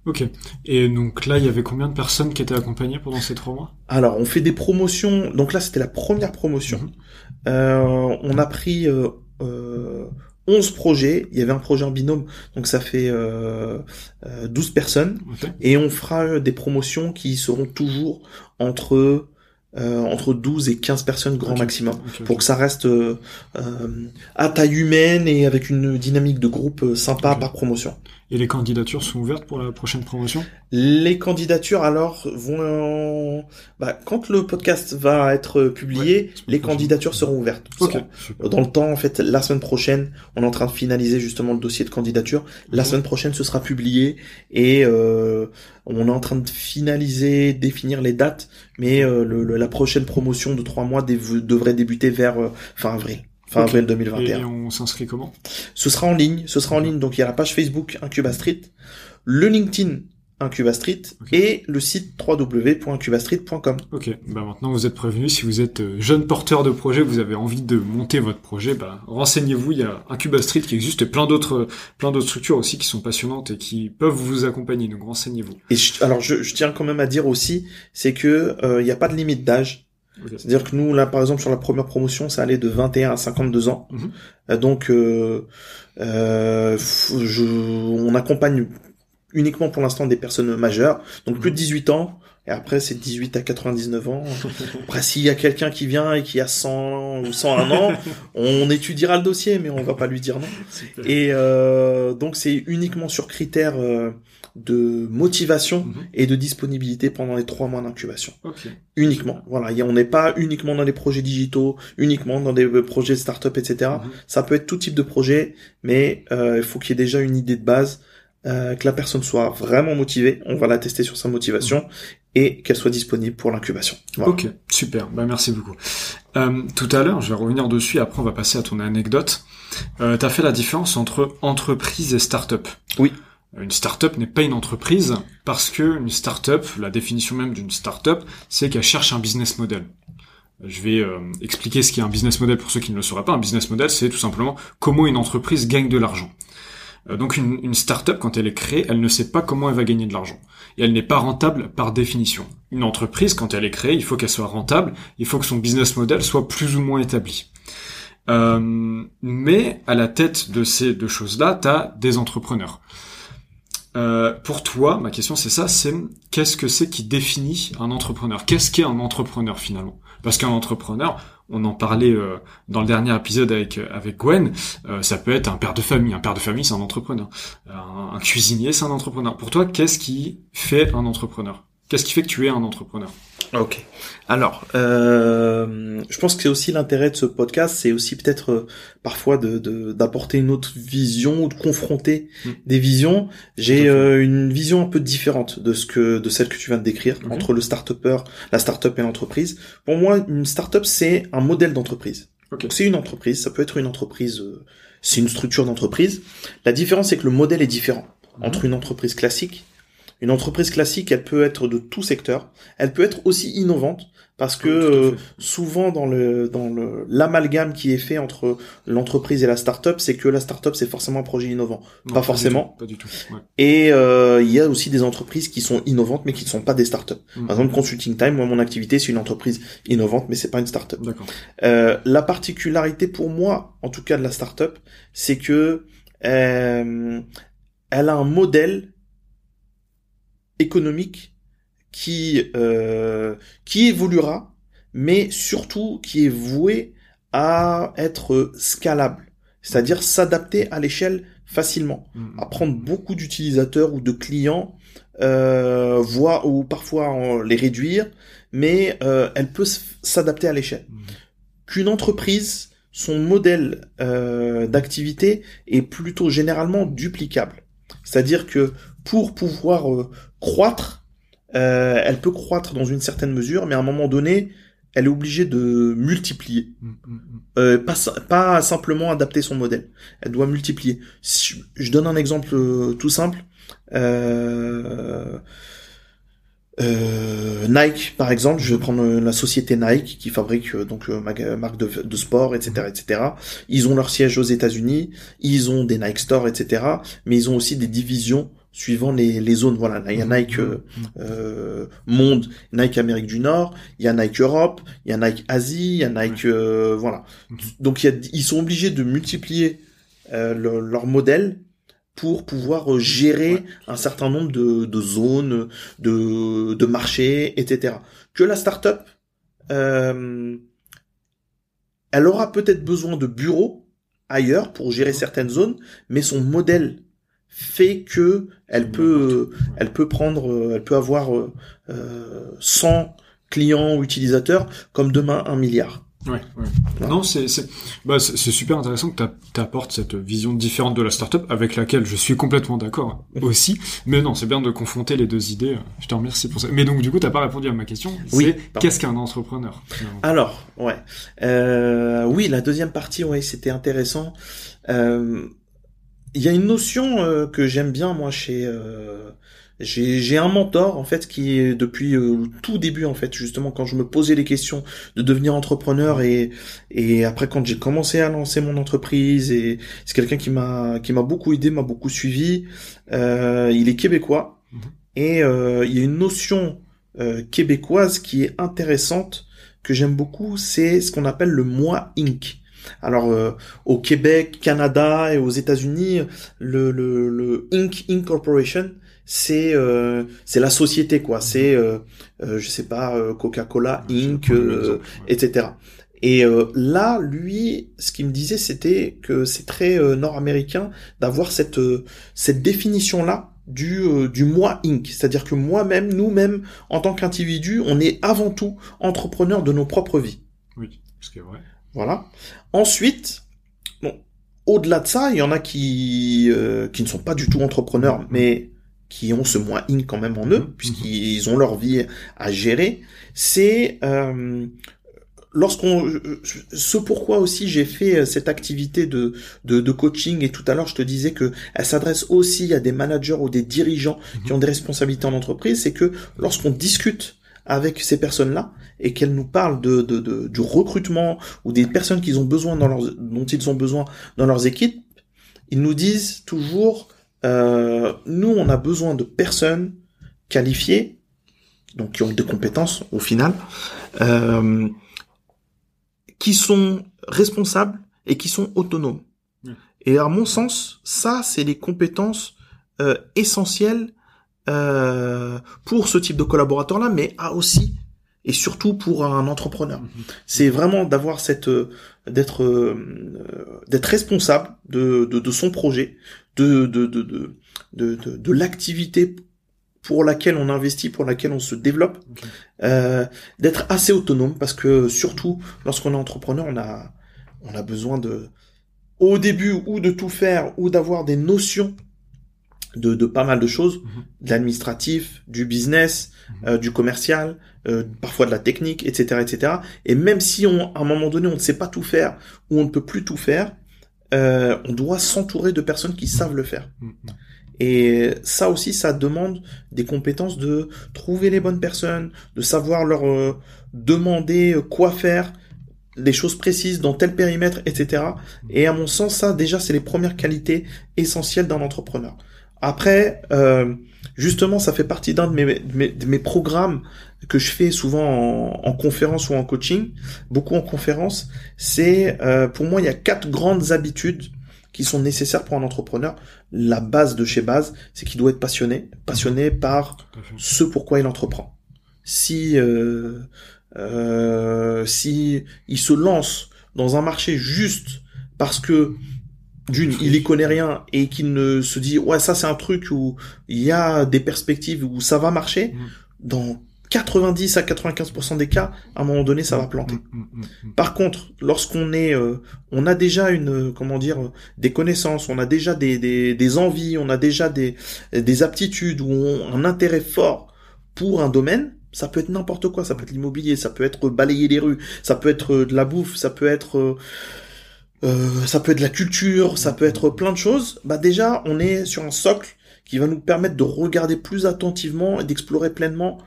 Ok. Et donc là, il y avait combien de personnes qui étaient accompagnées pendant ces trois mois? Alors, on fait des promotions. Donc là, c'était la première promotion. Mhm. Euh, on a pris euh, 11 euh, projets. Il y avait un projet en binôme, donc ça fait euh, 12 euh, personnes. Et on fera des promotions qui seront toujours entre euh, entre 12 et 15 personnes grand maximum pour que ça reste euh, à taille humaine et avec une dynamique de groupe sympa par promotion. Et les candidatures sont ouvertes pour la prochaine promotion? Les candidatures alors vont bah, quand le podcast va être publié, les candidatures seront ouvertes. Dans le temps en fait, la semaine prochaine, on est en train de finaliser justement le dossier de candidature. La semaine prochaine, ce sera publié et euh, on est en train de finaliser, définir les dates, mais euh, le, la prochaine promotion de trois mois devrait débuter vers euh, fin avril. Fin avril 2021. Et on s'inscrit comment? Ce sera en ligne. Ce sera en ligne. Donc il y a la page Facebook Incuba Street, le LinkedIn Incuba Street et le site www.incubastreet.com. Ok, bah maintenant vous êtes prévenu. Si vous êtes euh, jeune porteur de projet, vous avez envie de monter votre projet, bah renseignez-vous. Il y a Incuba Street qui existe, plein d'autres, plein d'autres structures aussi qui sont passionnantes et qui peuvent vous accompagner. Donc renseignez-vous. Et alors je, je, tiens quand même à dire aussi, c'est que euh, il n'y a pas de limite d'âge. C'est-à-dire que nous, là, par exemple, sur la première promotion, ça allait de 21 à 52 ans. Mhm. Euh, donc, euh, euh, je, on accompagne uniquement pour l'instant des personnes majeures, donc plus de 18 mhm. ans. Et après, c'est 18 à 99 ans. Après, s'il y a quelqu'un qui vient et qui a 100 ou 101 ans, on étudiera le dossier, mais on va pas lui dire non. Et euh, donc, c'est uniquement sur critères de motivation mhm. et de disponibilité pendant les trois mois d'incubation. Uniquement. Voilà, on n'est pas uniquement dans les projets digitaux, uniquement dans des euh, projets de start-up, etc. Mhm. Ça peut être tout type de projet, mais euh, il faut qu'il y ait déjà une idée de base, euh, que la personne soit vraiment motivée. On va la tester sur sa motivation mhm. et qu'elle soit disponible pour l'incubation. Ok, super. Bah merci beaucoup. tout à l'heure, je vais revenir dessus. Après, on va passer à ton anecdote. Euh, tu as fait la différence entre entreprise et start-up. Oui. Une startup n'est pas une entreprise parce que une startup, la définition même d'une startup, c'est qu'elle cherche un business model. Je vais euh, expliquer ce qu'est un business model pour ceux qui ne le sauraient pas. Un business model, c'est tout simplement comment une entreprise gagne de l'argent. Euh, donc une, une startup, quand elle est créée, elle ne sait pas comment elle va gagner de l'argent. Et elle n'est pas rentable par définition. Une entreprise, quand elle est créée, il faut qu'elle soit rentable, il faut que son business model soit plus ou moins établi. Euh, mais à la tête de ces deux choses-là, tu as des entrepreneurs. Euh, pour toi, ma question c'est ça, c'est qu'est-ce que c'est qui définit un entrepreneur? Qu'est-ce qu'est un entrepreneur finalement? Parce qu'un entrepreneur, on en parlait euh, dans le dernier épisode avec euh, avec Gwen, ça peut être un père de famille. Un père de famille, c'est un entrepreneur. un cuisinier, c'est un entrepreneur. Pour toi, qu'est-ce qui fait un entrepreneur? Qu'est-ce qui fait que tu es un entrepreneur? Ok. Alors, euh, je pense que c'est aussi l'intérêt de ce podcast, c'est aussi peut-être euh, parfois de d'apporter une autre vision ou de confronter mm. des visions. J'ai euh, une vision un peu différente de ce que de celle que tu viens de décrire entre le start-upper, la start-up et l'entreprise. Pour moi, une start-up c'est un modèle d'entreprise. C'est une entreprise, ça peut être une entreprise, euh, c'est une structure d'entreprise. La différence c'est que le modèle est différent mm-hmm. entre une entreprise classique une entreprise classique, elle peut être de tout secteur. Elle peut être aussi innovante parce que euh, souvent dans le dans le l'amalgame qui est fait entre l'entreprise et la start-up, c'est que la start-up c'est forcément un projet innovant. pas, forcément. pas du tout. Et euh, il y a aussi des entreprises qui sont innovantes mais qui ne sont pas des start-up. Mm. Par exemple, Consulting Time, moi mon activité c'est une entreprise innovante mais c'est pas une start-up. Euh, la particularité pour moi, en tout cas de la start-up, c'est que euh, elle a un modèle économique qui euh, qui évoluera, mais surtout qui est voué à être scalable, c'est-à-dire s'adapter à l'échelle facilement, mmh. à prendre beaucoup d'utilisateurs ou de clients, euh, voire ou parfois les réduire, mais euh, elle peut s'adapter à l'échelle. Mmh. Qu'une entreprise, son modèle euh, d'activité est plutôt généralement duplicable. C'est-à-dire que pour pouvoir euh, croître, euh, elle peut croître dans une certaine mesure, mais à un moment donné, elle est obligée de multiplier. Mm, mm, mm. Euh, pas, pas simplement adapter son modèle. Elle doit multiplier. je, donne un exemple tout simple. Nike, par exemple, je vais prendre la société Nike qui fabrique donc marque de, de, sport, etc., etc. Ils ont leur siège aux États-Unis, ils ont des Nike Store, etc. Mais ils ont aussi des divisions suivant les, les zones. Voilà, il y a. Nike euh, mmh. euh, Monde, Nike Amérique du Nord, il y a Nike Europe, il y a Nike Asie, il y a Nike euh, voilà. Mmh. Donc y a, ils sont obligés de multiplier euh, leur modèle pour pouvoir gérer un certain nombre de, de zones, de, de marchés, etc. Que la startup, euh, elle aura peut-être besoin de bureaux ailleurs pour gérer certaines zones, mais son modèle fait que elle peut, elle peut prendre, elle peut avoir euh, 100 clients ou utilisateurs comme demain un milliard. Ouais, ouais. Non, c'est c'est bah, c'est super intéressant que tu apportes cette vision différente de la startup avec laquelle je suis complètement d'accord aussi. Mais non, c'est bien de confronter les deux idées. Je te remercie pour ça. Mais donc du coup, t'as pas répondu à ma question. Oui. Qu'est-ce qu'un entrepreneur Alors, ouais. Euh, oui, la deuxième partie, ouais, c'était intéressant. Euh, il y a une notion euh, que j'aime bien moi chez euh, j'ai un mentor en fait qui est depuis euh, tout début en fait justement quand je me posais les questions de devenir entrepreneur et et après quand j'ai commencé à lancer mon entreprise et c'est quelqu'un qui m'a qui m'a beaucoup aidé m'a beaucoup suivi euh, il est québécois mhm. et euh, il y a une notion euh, québécoise qui est intéressante que j'aime beaucoup c'est ce qu'on appelle le moi Inc alors euh, au Québec, Canada et aux États-Unis, le, le, le Inc. Incorporation, c'est euh, c'est la société quoi. C'est euh, euh, je sais pas euh, Coca-Cola Inc etc et là lui ce qu'il me disait c'était que c'est très nord-américain d'avoir cette cette définition là du du moi Inc. C'est-à-dire que moi-même nous-mêmes en tant qu'individu on est avant tout entrepreneur de nos propres vies. Oui ce qui est vrai voilà. Ensuite bon au-delà de ça il y en a qui qui ne sont pas du tout entrepreneurs mais qui ont ce moins in quand même en eux, mhm. puisqu'ils ont leur vie à gérer, c'est euh, lorsqu'on ce pourquoi aussi j'ai fait euh, cette activité de, de, de coaching et tout à l'heure je te disais que elle s'adresse aussi à des managers ou des dirigeants qui ont des responsabilités en entreprise, c'est que lorsqu'on discute avec ces personnes-là et qu'elles nous parlent de, de, de, du recrutement ou des personnes qu'ils ont besoin dans leurs, dont ils ont besoin dans leurs équipes, ils nous disent toujours euh, nous, on a besoin de personnes qualifiées, donc qui ont des compétences au final, euh, qui sont responsables et qui sont autonomes. Et à mon sens, ça, c'est les compétences euh, essentielles euh, pour ce type de collaborateur-là, mais a aussi et surtout pour un entrepreneur. C'est vraiment d'avoir cette d'être d'être responsable de, de, de, son projet, de, de, de, de, de, de, l'activité pour laquelle on investit, pour laquelle on se développe, euh, d'être assez autonome parce que surtout lorsqu'on est entrepreneur, on a on a besoin de au début ou de tout faire ou d'avoir des notions de, de pas mal de choses, mhm. de l'administratif, du business, mhm. euh, du commercial, euh, parfois de la technique, etc., etc. Et même si on, à un moment donné, on ne sait pas tout faire ou on ne peut plus tout faire, euh, on doit s'entourer de personnes qui savent le faire. Mm. Et ça aussi, ça demande des compétences de trouver les bonnes personnes, de savoir leur euh, demander euh, quoi faire, des choses précises dans tel périmètre, etc. Et à mon sens, ça, déjà, c'est les premières qualités essentielles d'un entrepreneur. Après, euh, justement, ça fait partie d'un de mes, de mes, programmes que je fais souvent en, conférence ou en coaching, beaucoup en conférence. C'est, euh, pour moi, il y a quatre grandes habitudes qui sont nécessaires pour un entrepreneur. La base de chez base, c'est qu'il doit être passionné, passionné par ce pourquoi il entreprend. Si euh, euh, si il se lance dans un marché juste parce que d'une, il y connaît rien et qu'il ne se dit ouais ça c'est un truc où il y a des perspectives où ça va marcher, mm. dans 90 à 95% des cas, à un moment donné, ça va mm, planter. Mm, Par contre, lorsqu'on est, euh, on a déjà une, comment dire, des connaissances, on a déjà des, des, des envies, on a déjà des, des aptitudes ou un intérêt fort pour un domaine, ça peut être n'importe quoi, ça peut être l'immobilier, ça peut être balayer les rues, ça peut être de la bouffe, ça peut être euh, euh, ça peut être la culture, ça peut être plein de choses, bah déjà on est sur un socle qui va nous permettre de regarder plus attentivement et d'explorer pleinement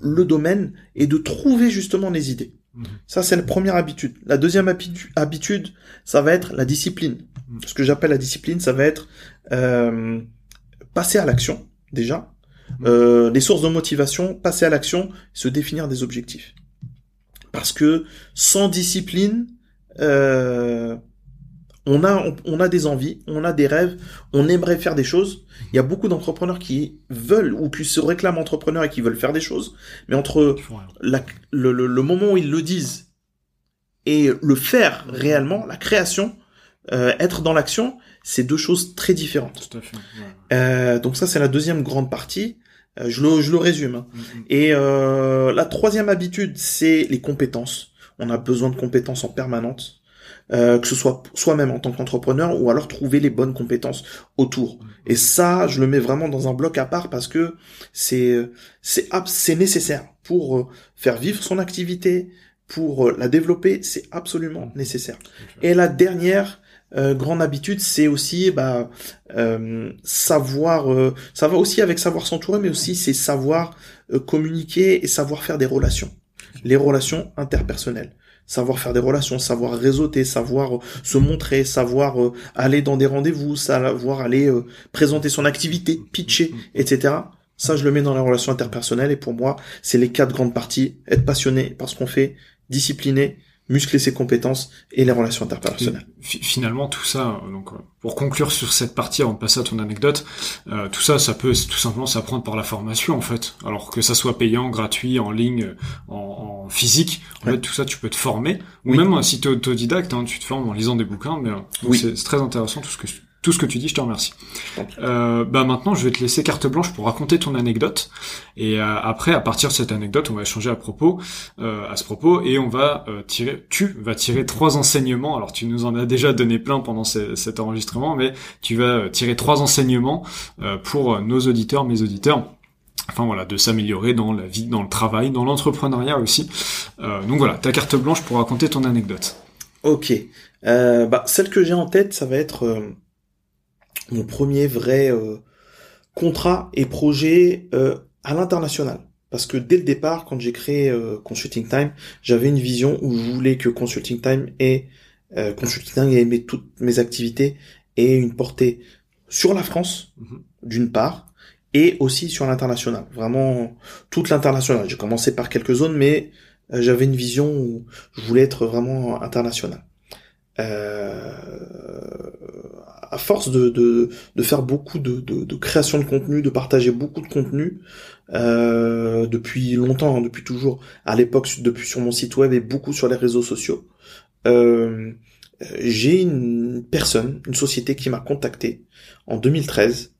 le domaine et de trouver justement les idées. Mhm. Ça c'est la première habitude. La deuxième habitude, ça va être la discipline. Mhm. Ce que j'appelle la discipline, ça va être euh, passer à l'action déjà. Mhm. Euh, les sources de motivation, passer à l'action, se définir des objectifs. Parce que sans discipline, euh, on a, on, a des envies, on a des rêves, on aimerait faire des choses. Il y a beaucoup d'entrepreneurs qui veulent ou qui se réclament entrepreneurs et qui veulent faire des choses, mais entre le, moment où ils le disent et le faire réellement, la création, euh, être dans l'action, c'est deux choses très différentes. Tout à fait. Euh, donc ça, c'est la deuxième grande partie. Euh, je, le, je le résume. hein. Mm, mm. Et euh, la troisième habitude, c'est les compétences. On a besoin de compétences en permanence, euh, que ce soit soi-même en tant qu'entrepreneur ou alors trouver les bonnes compétences autour. Et ça, je le mets vraiment dans un bloc à part parce que c'est c'est ab- c'est nécessaire pour euh, faire vivre son activité, pour euh, la développer, c'est absolument nécessaire. Et la dernière euh, grande habitude, c'est aussi bah, euh, savoir. euh, ça va aussi avec savoir s'entourer, mais aussi c'est savoir euh, communiquer et savoir faire des relations. Les relations interpersonnelles. Savoir faire des relations, savoir réseauter, savoir euh, se montrer, savoir euh, aller dans des rendez-vous, savoir aller euh, présenter son activité, pitcher, etc. Ça, je le mets dans les relations interpersonnelles et pour moi, c'est les quatre grandes parties. Être passionné par ce qu'on fait, discipliné, muscler ses compétences et les relations interpersonnelles. Fi- Finalement, tout ça, euh, donc euh, pour conclure sur cette partie, avant de passer à ton anecdote, euh, tout ça, ça peut tout simplement s'apprendre par la formation en fait. Alors que ça soit payant, gratuit, en ligne, euh, en, en physique, en Ouais. fait, tout ça, tu peux te former. Ou Oui. même si tu es autodidacte, hein, tu te formes en lisant des bouquins. Mais Oui. c'est très intéressant tout ce que tout ce que tu dis. Je te remercie. Euh, bah maintenant, je vais te laisser carte blanche pour raconter ton anecdote. Et euh, après, à partir de cette anecdote, on va échanger à propos, euh, à ce propos, et on va euh, tirer, tu vas tirer trois enseignements. Alors, tu nous en as déjà donné plein pendant ce- cet enregistrement, mais tu vas euh, tirer trois enseignements euh, pour nos auditeurs, mes auditeurs. Enfin voilà, de s'améliorer dans la vie, dans le travail, dans l'entrepreneuriat aussi. Euh, donc voilà, ta carte blanche pour raconter ton anecdote. Ok. Euh, bah, celle que j'ai en tête, ça va être euh, mon premier vrai euh, contrat et projet euh, à l'international. Parce que dès le départ, quand j'ai créé euh, Consulting Time, j'avais une vision où je voulais que Consulting Time ait euh, Consulting Time ait mes, toutes mes activités et une portée sur la France, Mhm. d'une part, et aussi sur l'international. Vraiment toute l'international. J'ai commencé par quelques zones, mais euh, j'avais une vision où je voulais être vraiment international. Euh, à force de, de, de faire beaucoup de, de, de création de contenu, de partager beaucoup de contenu, euh, depuis longtemps, hein, depuis toujours, à l'époque depuis sur mon site web et beaucoup sur les réseaux sociaux, euh, j'ai une personne, une société qui m'a contacté en 2013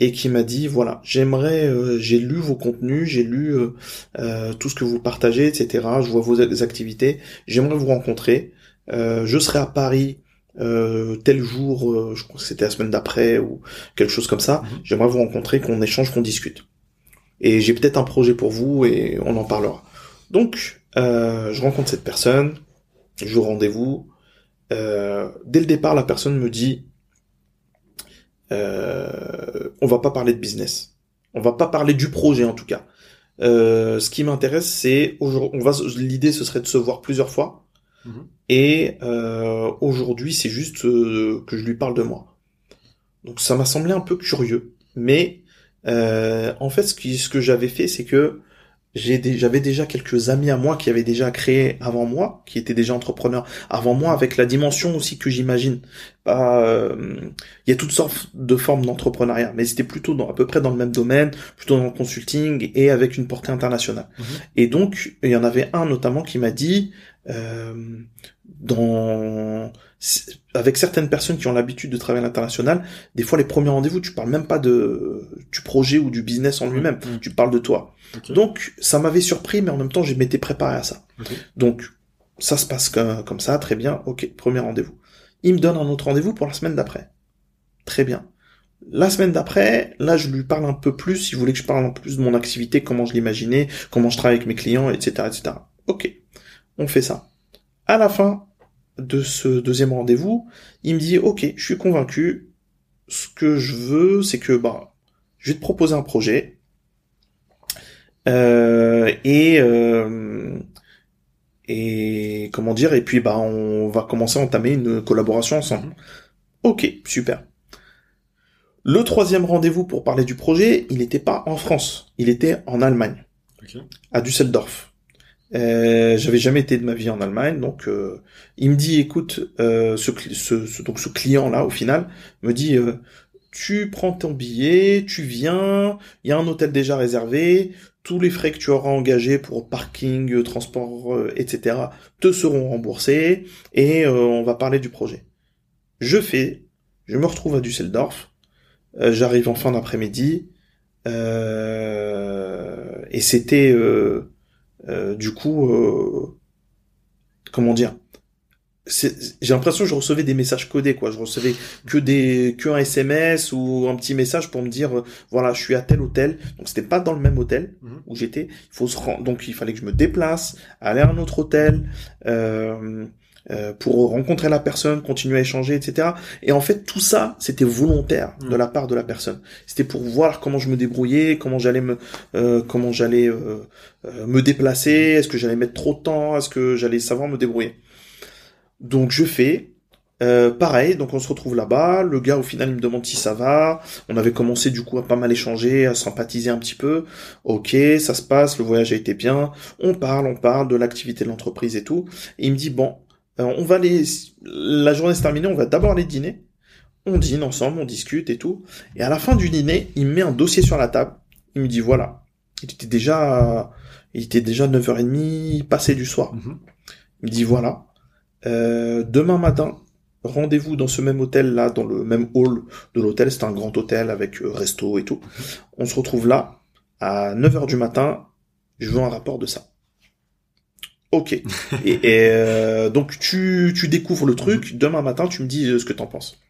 et qui m'a dit voilà j'aimerais euh, j'ai lu vos contenus j'ai lu euh, euh, tout ce que vous partagez etc je vois vos activités. J'aimerais vous rencontrer. Euh, je serai à Paris euh, tel jour euh, je crois que c'était la semaine d'après ou quelque chose comme ça Mhm. j'aimerais vous rencontrer qu'on échange qu'on discute et j'ai peut-être un projet pour vous et on en parlera donc euh, je rencontre cette personne je rendez-vous euh, dès le départ la personne me dit euh, on va pas parler de business. On va pas parler du projet en tout cas. Euh, ce qui m'intéresse, c'est aujourd'hui, on va, l'idée ce serait de se voir plusieurs fois. Mhm. Et euh, aujourd'hui, c'est juste euh, que je lui parle de moi. Donc ça m'a semblé un peu curieux, mais euh, en fait, ce, qui, ce que j'avais fait, c'est que j'avais déjà quelques amis à moi qui avaient déjà créé avant moi, qui étaient déjà entrepreneurs avant moi, avec la dimension aussi que j'imagine. Euh, il y a toutes sortes de formes d'entrepreneuriat, mais c'était plutôt dans, à peu près dans le même domaine, plutôt dans le consulting et avec une portée internationale. Mhm. Et donc, il y en avait un notamment qui m'a dit, euh, dans, avec certaines personnes qui ont l'habitude de travailler à l'international, des fois les premiers rendez-vous, tu parles même pas de du projet ou du business en lui-même, Mhm. tu parles de toi. Donc, ça m'avait surpris, mais en même temps, je m'étais préparé à ça. Donc, ça se passe comme, comme ça, très bien, ok, premier rendez-vous. Il me donne un autre rendez-vous pour la semaine d'après. Très bien. La semaine d'après, là, je lui parle un peu plus, il voulait que je parle peu plus de mon activité, comment je l'imaginais, comment je travaille avec mes clients, etc., etc. Ok. On fait ça. À la fin de ce deuxième rendez-vous, il me dit, ok, je suis convaincu, ce que je veux, c'est que, bah, je vais te proposer un projet, euh, et euh, et comment dire et puis bah on va commencer à entamer une collaboration ensemble. Mhm. Ok, super. Le troisième rendez-vous pour parler du projet, il n'était pas en France, il était en Allemagne, à Düsseldorf. Euh, J'avais jamais été de ma vie en Allemagne, donc euh, il me dit, écoute, euh, ce, ce, ce- donc ce client là, au final, me dit, euh, tu prends ton billet, tu viens, il y a un hôtel déjà réservé, tous les frais que tu auras engagés pour parking, euh, transport, euh, etc., te seront remboursés et on va parler du projet. je fais, je me retrouve à Düsseldorf, j'arrive en fin d'après-midi, et c'était euh, du coup, comment dire, j'ai l'impression que je recevais des messages codés quoi. Je recevais que des que un SMS ou un petit message pour me dire voilà je suis à tel hôtel. Donc c'était pas dans le même hôtel mhm. où j'étais. Il faut se rendre donc il fallait que je me déplace aller à un autre hôtel euh, euh, pour rencontrer la personne, continuer à échanger, etc. Et en fait, tout ça, c'était volontaire de mm. la part de la personne. C'était pour voir comment je me débrouillais, comment j'allais me, euh, comment j'allais euh, me déplacer, est-ce que j'allais mettre trop de temps, est-ce que j'allais savoir me débrouiller. Donc je fais. pareil, donc on se retrouve là-bas. Le gars, au final, il me demande si ça va. On avait commencé du coup à pas mal échanger, à sympathiser un petit peu. Ok, ça se passe, le voyage a été bien. On parle, on parle de l'activité de l'entreprise et tout. Et il me dit bon, on va les, la journée se terminée, on va d'abord aller dîner. On dîne ensemble, on discute et tout. Et à la fin du dîner, il me met un dossier sur la table. Il me dit voilà. Il était déjà, il était déjà 9h30 passé du soir. Mhm. Il me dit voilà. Euh, demain matin, rendez-vous dans ce même hôtel là, dans le même hall de l'hôtel. C'est un grand hôtel avec euh, resto et tout. On se retrouve là à 9h du matin. Je veux un rapport de ça. Ok. et, euh, donc tu, tu découvres le truc. Demain matin, tu me dis euh, ce que t'en penses.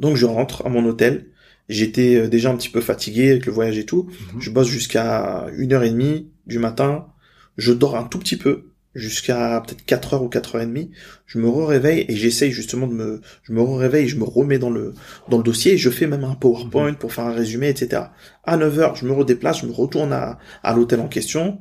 Donc je rentre à mon hôtel. J'étais euh, déjà un petit peu fatigué avec le voyage et tout. Mhm. Je bosse jusqu'à une heure et demie du matin. Je dors un tout petit peu jusqu'à peut-être 4 heures ou 4 heures et demie, je me réveille et j'essaye justement de me, je me réveille, je me remets dans le, dans le dossier et je fais même un PowerPoint mhm. pour faire un résumé, etc. À 9 heures, je me redéplace, je me retourne à, à l'hôtel en question,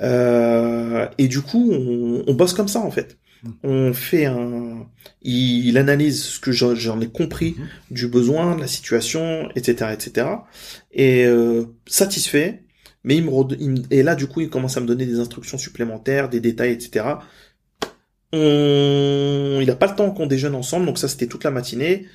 euh, et du coup, on, on bosse comme ça, en fait. Mhm. On fait un, il, analyse ce que j'en ai compris mhm. du besoin, de la situation, etc., etc. Et euh, satisfait, mais il me, et là du coup il commence à me donner des instructions supplémentaires, des détails, etc. On... Il a pas le temps qu'on déjeune ensemble, donc ça c'était toute la matinée.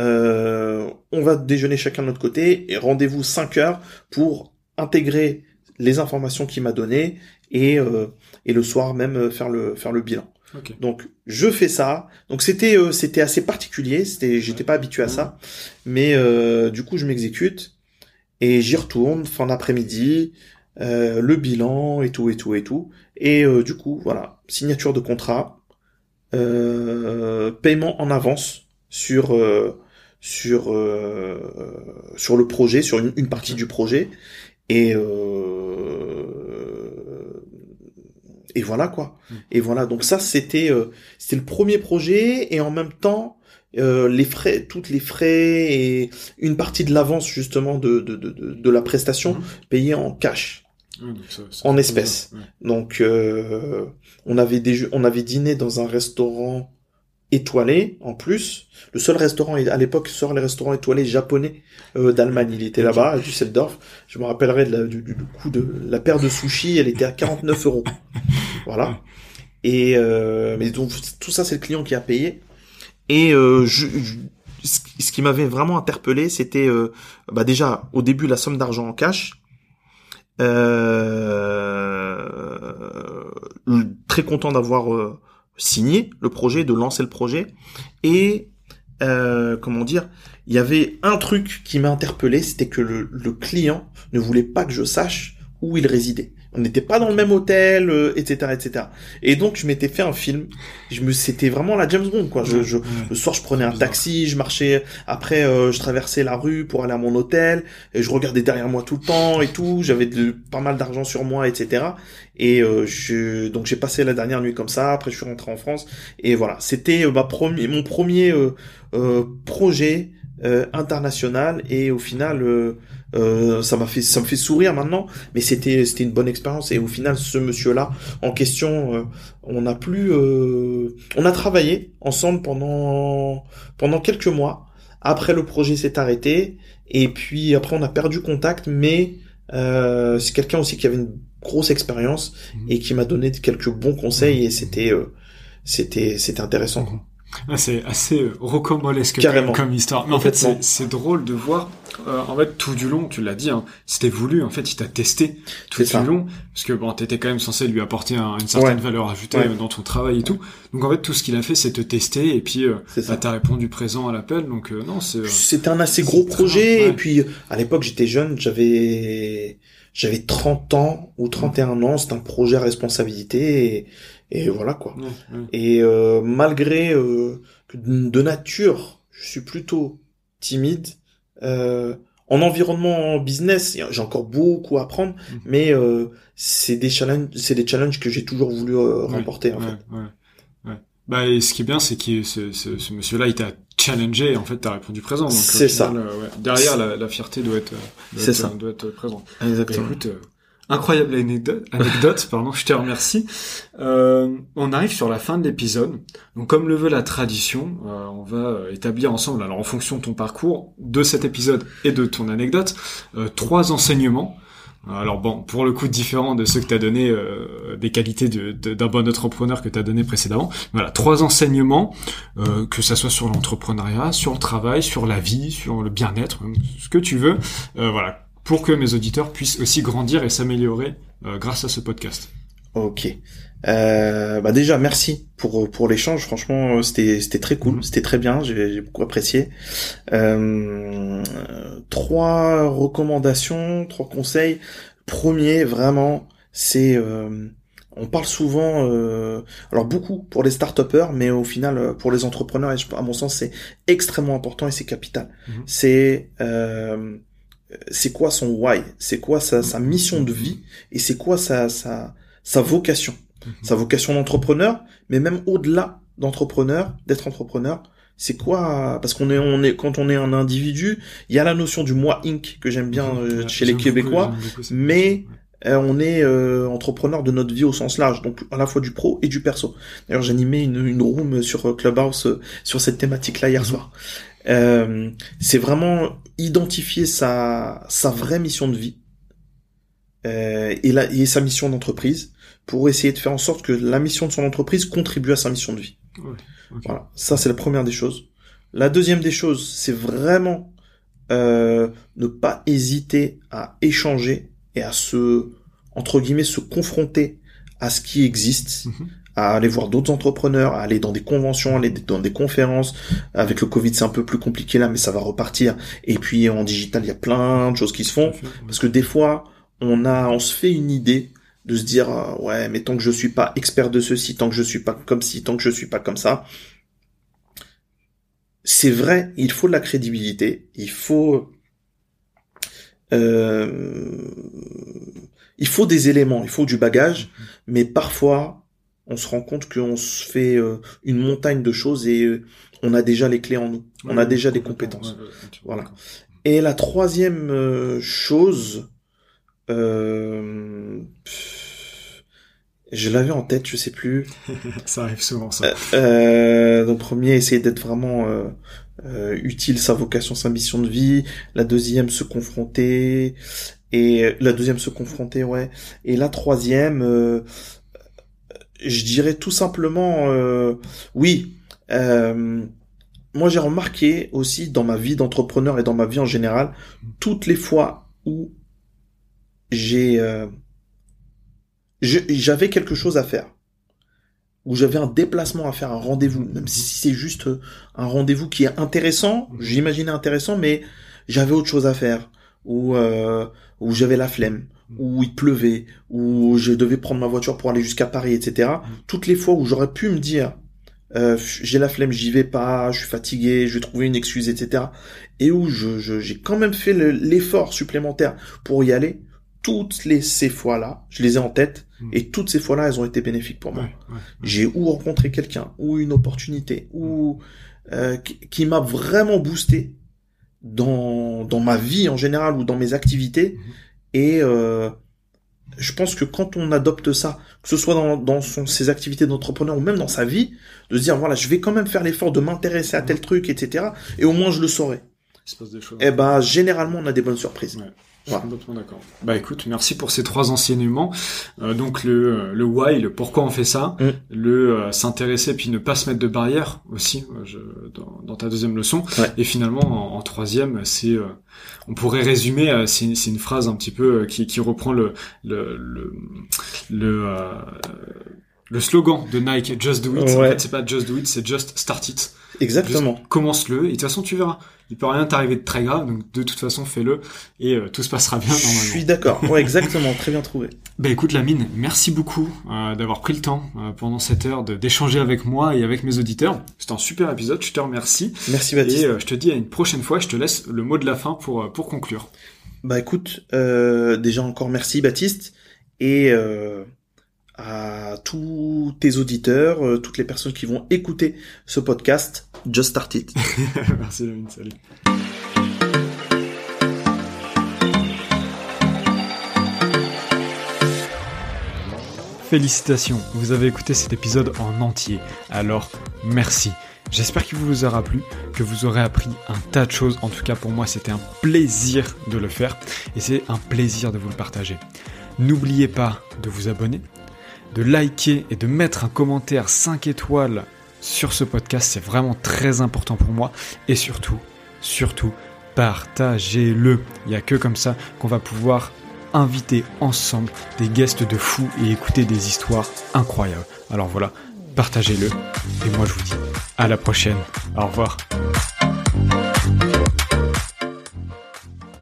Euh, on va déjeuner chacun de notre côté et rendez-vous 5 heures pour intégrer les informations qu'il m'a données et, euh, et le soir même euh, faire le faire le bilan. Donc je fais ça. Donc c'était euh, c'était assez particulier. C'était j'étais pas habitué à ça, mais euh, du coup je m'exécute et j'y retourne fin d'après-midi, euh, le bilan et tout et tout et tout. Et euh, du coup, voilà, signature de contrat, euh, paiement en avance sur sur sur le projet, sur une, partie du projet. Et et voilà quoi. Mmh. Et voilà. Donc ça c'était c'était le premier projet et en même temps euh, les frais, toutes les frais et une partie de l'avance justement de, de, de, de, la prestation mhm. payée en cash. en espèces. Donc euh, on avait des, on avait dîné dans un restaurant étoilé en plus. Le seul restaurant à l'époque, sort les restaurants étoilés japonais euh, d'Allemagne. Il était là-bas à Düsseldorf. Je me rappellerai de du, du, coût de la paire de sushis. Elle était à 49 euros. Voilà. Et euh, mais donc tout ça c'est le client qui a payé. Et euh, ce qui m'avait vraiment interpellé, c'était euh, bah déjà au début la somme d'argent en cash. Euh, très content d'avoir signé le projet, de lancer le projet. Et comment dire, il y avait un truc qui m'a interpellé, c'était que le client ne voulait pas que je sache où il résidait on n'était pas dans le même hôtel, etc., euh, etc. Et donc je m'étais fait un film. Je me, c'était vraiment la James Bond, quoi. Je, je le soir, je prenais un taxi, je marchais. Après, euh, je traversais la rue pour aller à mon hôtel. Et je regardais derrière moi tout le temps et tout. J'avais de, pas mal d'argent sur moi, etc. Et euh, je, donc j'ai passé la dernière nuit comme ça. Après, je suis rentré en France. Et voilà, c'était ma premier, mon premier projet international. Et au final euh, ça m'a fait ça me fait sourire maintenant mais c'était c'était une bonne expérience. Et au final ce monsieur là en question euh, on a plus euh, on a travaillé ensemble pendant pendant quelques mois. Après le projet s'est arrêté. Et puis après on a perdu contact mais c'est quelqu'un aussi qui avait une grosse expérience mmh. et qui m'a donné quelques bons conseils et c'était c'était c'était intéressant. Ah, c'est assez rocambolesque comme histoire. Mais en fait c'est drôle de voir euh, en fait, tout du long, tu l'as dit, hein, c'était voulu. En fait, il t'a testé tout du long, parce que bon, t'étais quand même censé lui apporter une certaine valeur ajoutée euh, dans ton travail et tout. Donc en fait, tout ce qu'il a fait, c'est te tester, et puis euh, bah, t'as répondu présent à l'appel. Donc euh, non, c'est. C'était un assez gros projet, et puis à l'époque, j'étais jeune, j'avais j'avais 30 ans ou 31 ans. C'était un projet à responsabilité, et, et voilà quoi. Et malgré que de nature, je suis plutôt timide euh, en environnement business, j'ai encore beaucoup à apprendre, mhm. mais euh, c'est des challenges, c'est des challenges que j'ai toujours voulu euh, remporter en fait. Ouais, bah, et ce qui est bien, c'est que ce, ce, ce monsieur-là, il t'a challengé et en fait, t'as répondu présent. C'est ça. Derrière, la, la, fierté doit être, doit, ça. doit être présente. Exactement. écoute, Incroyable anecdote, anecdote pardon, je te remercie. Euh, on arrive sur la fin de l'épisode. Donc comme le veut la tradition, euh, on va établir ensemble, alors en fonction de ton parcours, de cet épisode et de ton anecdote, euh, trois enseignements. Alors bon, pour le coup différent de ceux que tu as donné, euh, des qualités d'un de, bon entrepreneur que tu as donné précédemment. Voilà, trois enseignements, que ça soit sur l'entrepreneuriat, sur le travail, sur la vie, sur le bien-être, ce que tu veux. voilà, pour que mes auditeurs puissent aussi grandir et s'améliorer euh, grâce à ce podcast. Ok. Euh, bah déjà merci pour pour l'échange. Franchement, c'était c'était très cool, mhm. c'était très bien. J'ai beaucoup apprécié. Euh, trois recommandations, trois conseils. Premier, vraiment, c'est euh, on parle souvent, euh, alors beaucoup pour les start mais au final pour les entrepreneurs, à mon sens, c'est extrêmement important et c'est capital. Mhm. C'est euh, c'est quoi son why, c'est quoi sa, sa, mission de vie? Et c'est quoi sa, sa, sa vocation? Mhm. Sa vocation d'entrepreneur, mais même au-delà d'entrepreneur, d'être entrepreneur, c'est quoi Parce qu'on est, on est, quand on est un individu, il y a la notion du moi Inc que j'aime bien mhm. euh, chez les Québécois, mais euh, on est euh, entrepreneur de notre vie au sens large, donc à la fois du pro et du perso. D'ailleurs, j'animais une, une room sur Clubhouse sur cette thématique-là hier mhm. soir. Euh, c'est vraiment identifier sa, sa vraie mission de vie euh, et, la, et sa mission d'entreprise pour essayer de faire en sorte que la mission de son entreprise contribue à sa mission de vie. Voilà, ça c'est la première des choses. La deuxième des choses, c'est vraiment euh, ne pas hésiter à échanger et à se entre guillemets se confronter à ce qui existe, mhm à aller voir d'autres entrepreneurs, à aller dans des conventions, aller dans des conférences. Avec le Covid, c'est un peu plus compliqué là, mais ça va repartir. Et puis en digital, il y a plein de choses qui se font. Parce que des fois, on a, on se fait une idée de se dire, euh, ouais, mais tant que je suis pas expert de ceci, tant que je suis pas comme ci, tant que je suis pas comme ça. C'est vrai, il faut de la crédibilité, il faut, euh, il faut des éléments, il faut du bagage, mm-hmm. mais parfois, on se rend compte qu'on se fait euh, une montagne de choses et euh, on a déjà les clés en nous. on a déjà des compétences. voilà. Et la troisième euh, chose, je l'avais en tête, je sais plus. ça arrive souvent, ça. donc premier, essayer d'être vraiment utile, sa vocation, sa mission de vie. La deuxième, se confronter. Et la deuxième, se confronter, ouais. Et la troisième je dirais tout simplement euh, oui. Euh, moi, j'ai remarqué aussi dans ma vie d'entrepreneur et dans ma vie en général, toutes les fois où j'ai euh, j'avais quelque chose à faire, où j'avais un déplacement à faire, un rendez-vous, même si c'est juste un rendez-vous qui est intéressant, j'imaginais intéressant, mais j'avais autre chose à faire, ou où j'avais la flemme, où il pleuvait, où je devais prendre ma voiture pour aller jusqu'à Paris, etc. Mm. Toutes les fois où j'aurais pu me dire, euh, j'ai la flemme, j'y vais pas, je suis fatigué, je vais trouver une excuse, etc. Et où je, j'ai quand même fait l'effort supplémentaire pour y aller. Toutes les ces fois-là, je les ai en tête, mm. et toutes ces fois-là, elles ont été bénéfiques pour moi. J'ai ou rencontré quelqu'un, ou une opportunité, ou euh, qui, m'a vraiment boosté dans dans ma vie en général ou dans mes activités. Mm-hmm. Et euh, je pense que quand on adopte ça, que ce soit dans, dans son, ses activités d'entrepreneur ou même dans sa vie, de se dire voilà, je vais quand même faire l'effort de m'intéresser à tel truc, etc. Et au moins je le saurai. Il se passe des choses. Et eh ben généralement on a des bonnes surprises. Je suis complètement d'accord. Bah écoute, merci pour ces trois enseignements. Euh, donc le, le why, le pourquoi on fait ça, Mm. le euh, s'intéresser puis ne pas se mettre de barrière aussi euh, je, dans, dans ta deuxième leçon. Ouais. Et finalement en, en troisième, c'est euh, on pourrait résumer, euh, c'est c'est une phrase un petit peu euh, qui, qui reprend le le le le, euh, le slogan de Nike, Just Do It. En Ouais. fait, c'est pas Just Do It, c'est Just Start It. Exactement. Commence-le et de toute façon tu verras. Il peut rien t'arriver de très grave, donc de toute façon fais-le et euh, tout se passera bien Je suis d'accord. Ouais, exactement. Très bien trouvé. Bah écoute Lamine, merci beaucoup euh, d'avoir pris le temps euh, pendant cette heure d'échanger avec moi et avec mes auditeurs. C'était un super épisode, je te remercie. Merci Et Baptiste. euh, je te dis à une prochaine fois, je te laisse le mot de la fin pour, euh, pour conclure. Bah écoute, euh, déjà encore merci Baptiste et euh, à tous tes auditeurs, euh, toutes les personnes qui vont écouter ce podcast, Just Start It. merci Lamine, salut. Félicitations, vous avez écouté cet épisode en entier, alors merci. J'espère qu'il vous aura plu, que vous aurez appris un tas de choses. En tout cas, pour moi, c'était un plaisir de le faire et c'est un plaisir de vous le partager. N'oubliez pas de vous abonner, de liker et de mettre un commentaire 5 étoiles sur ce podcast. C'est vraiment très important pour moi. Et surtout, surtout, partagez-le. Il n'y a que comme ça qu'on va pouvoir inviter ensemble des guests de fous et écouter des histoires incroyables. Alors voilà, partagez-le. Et moi, je vous dis à la prochaine. Au revoir.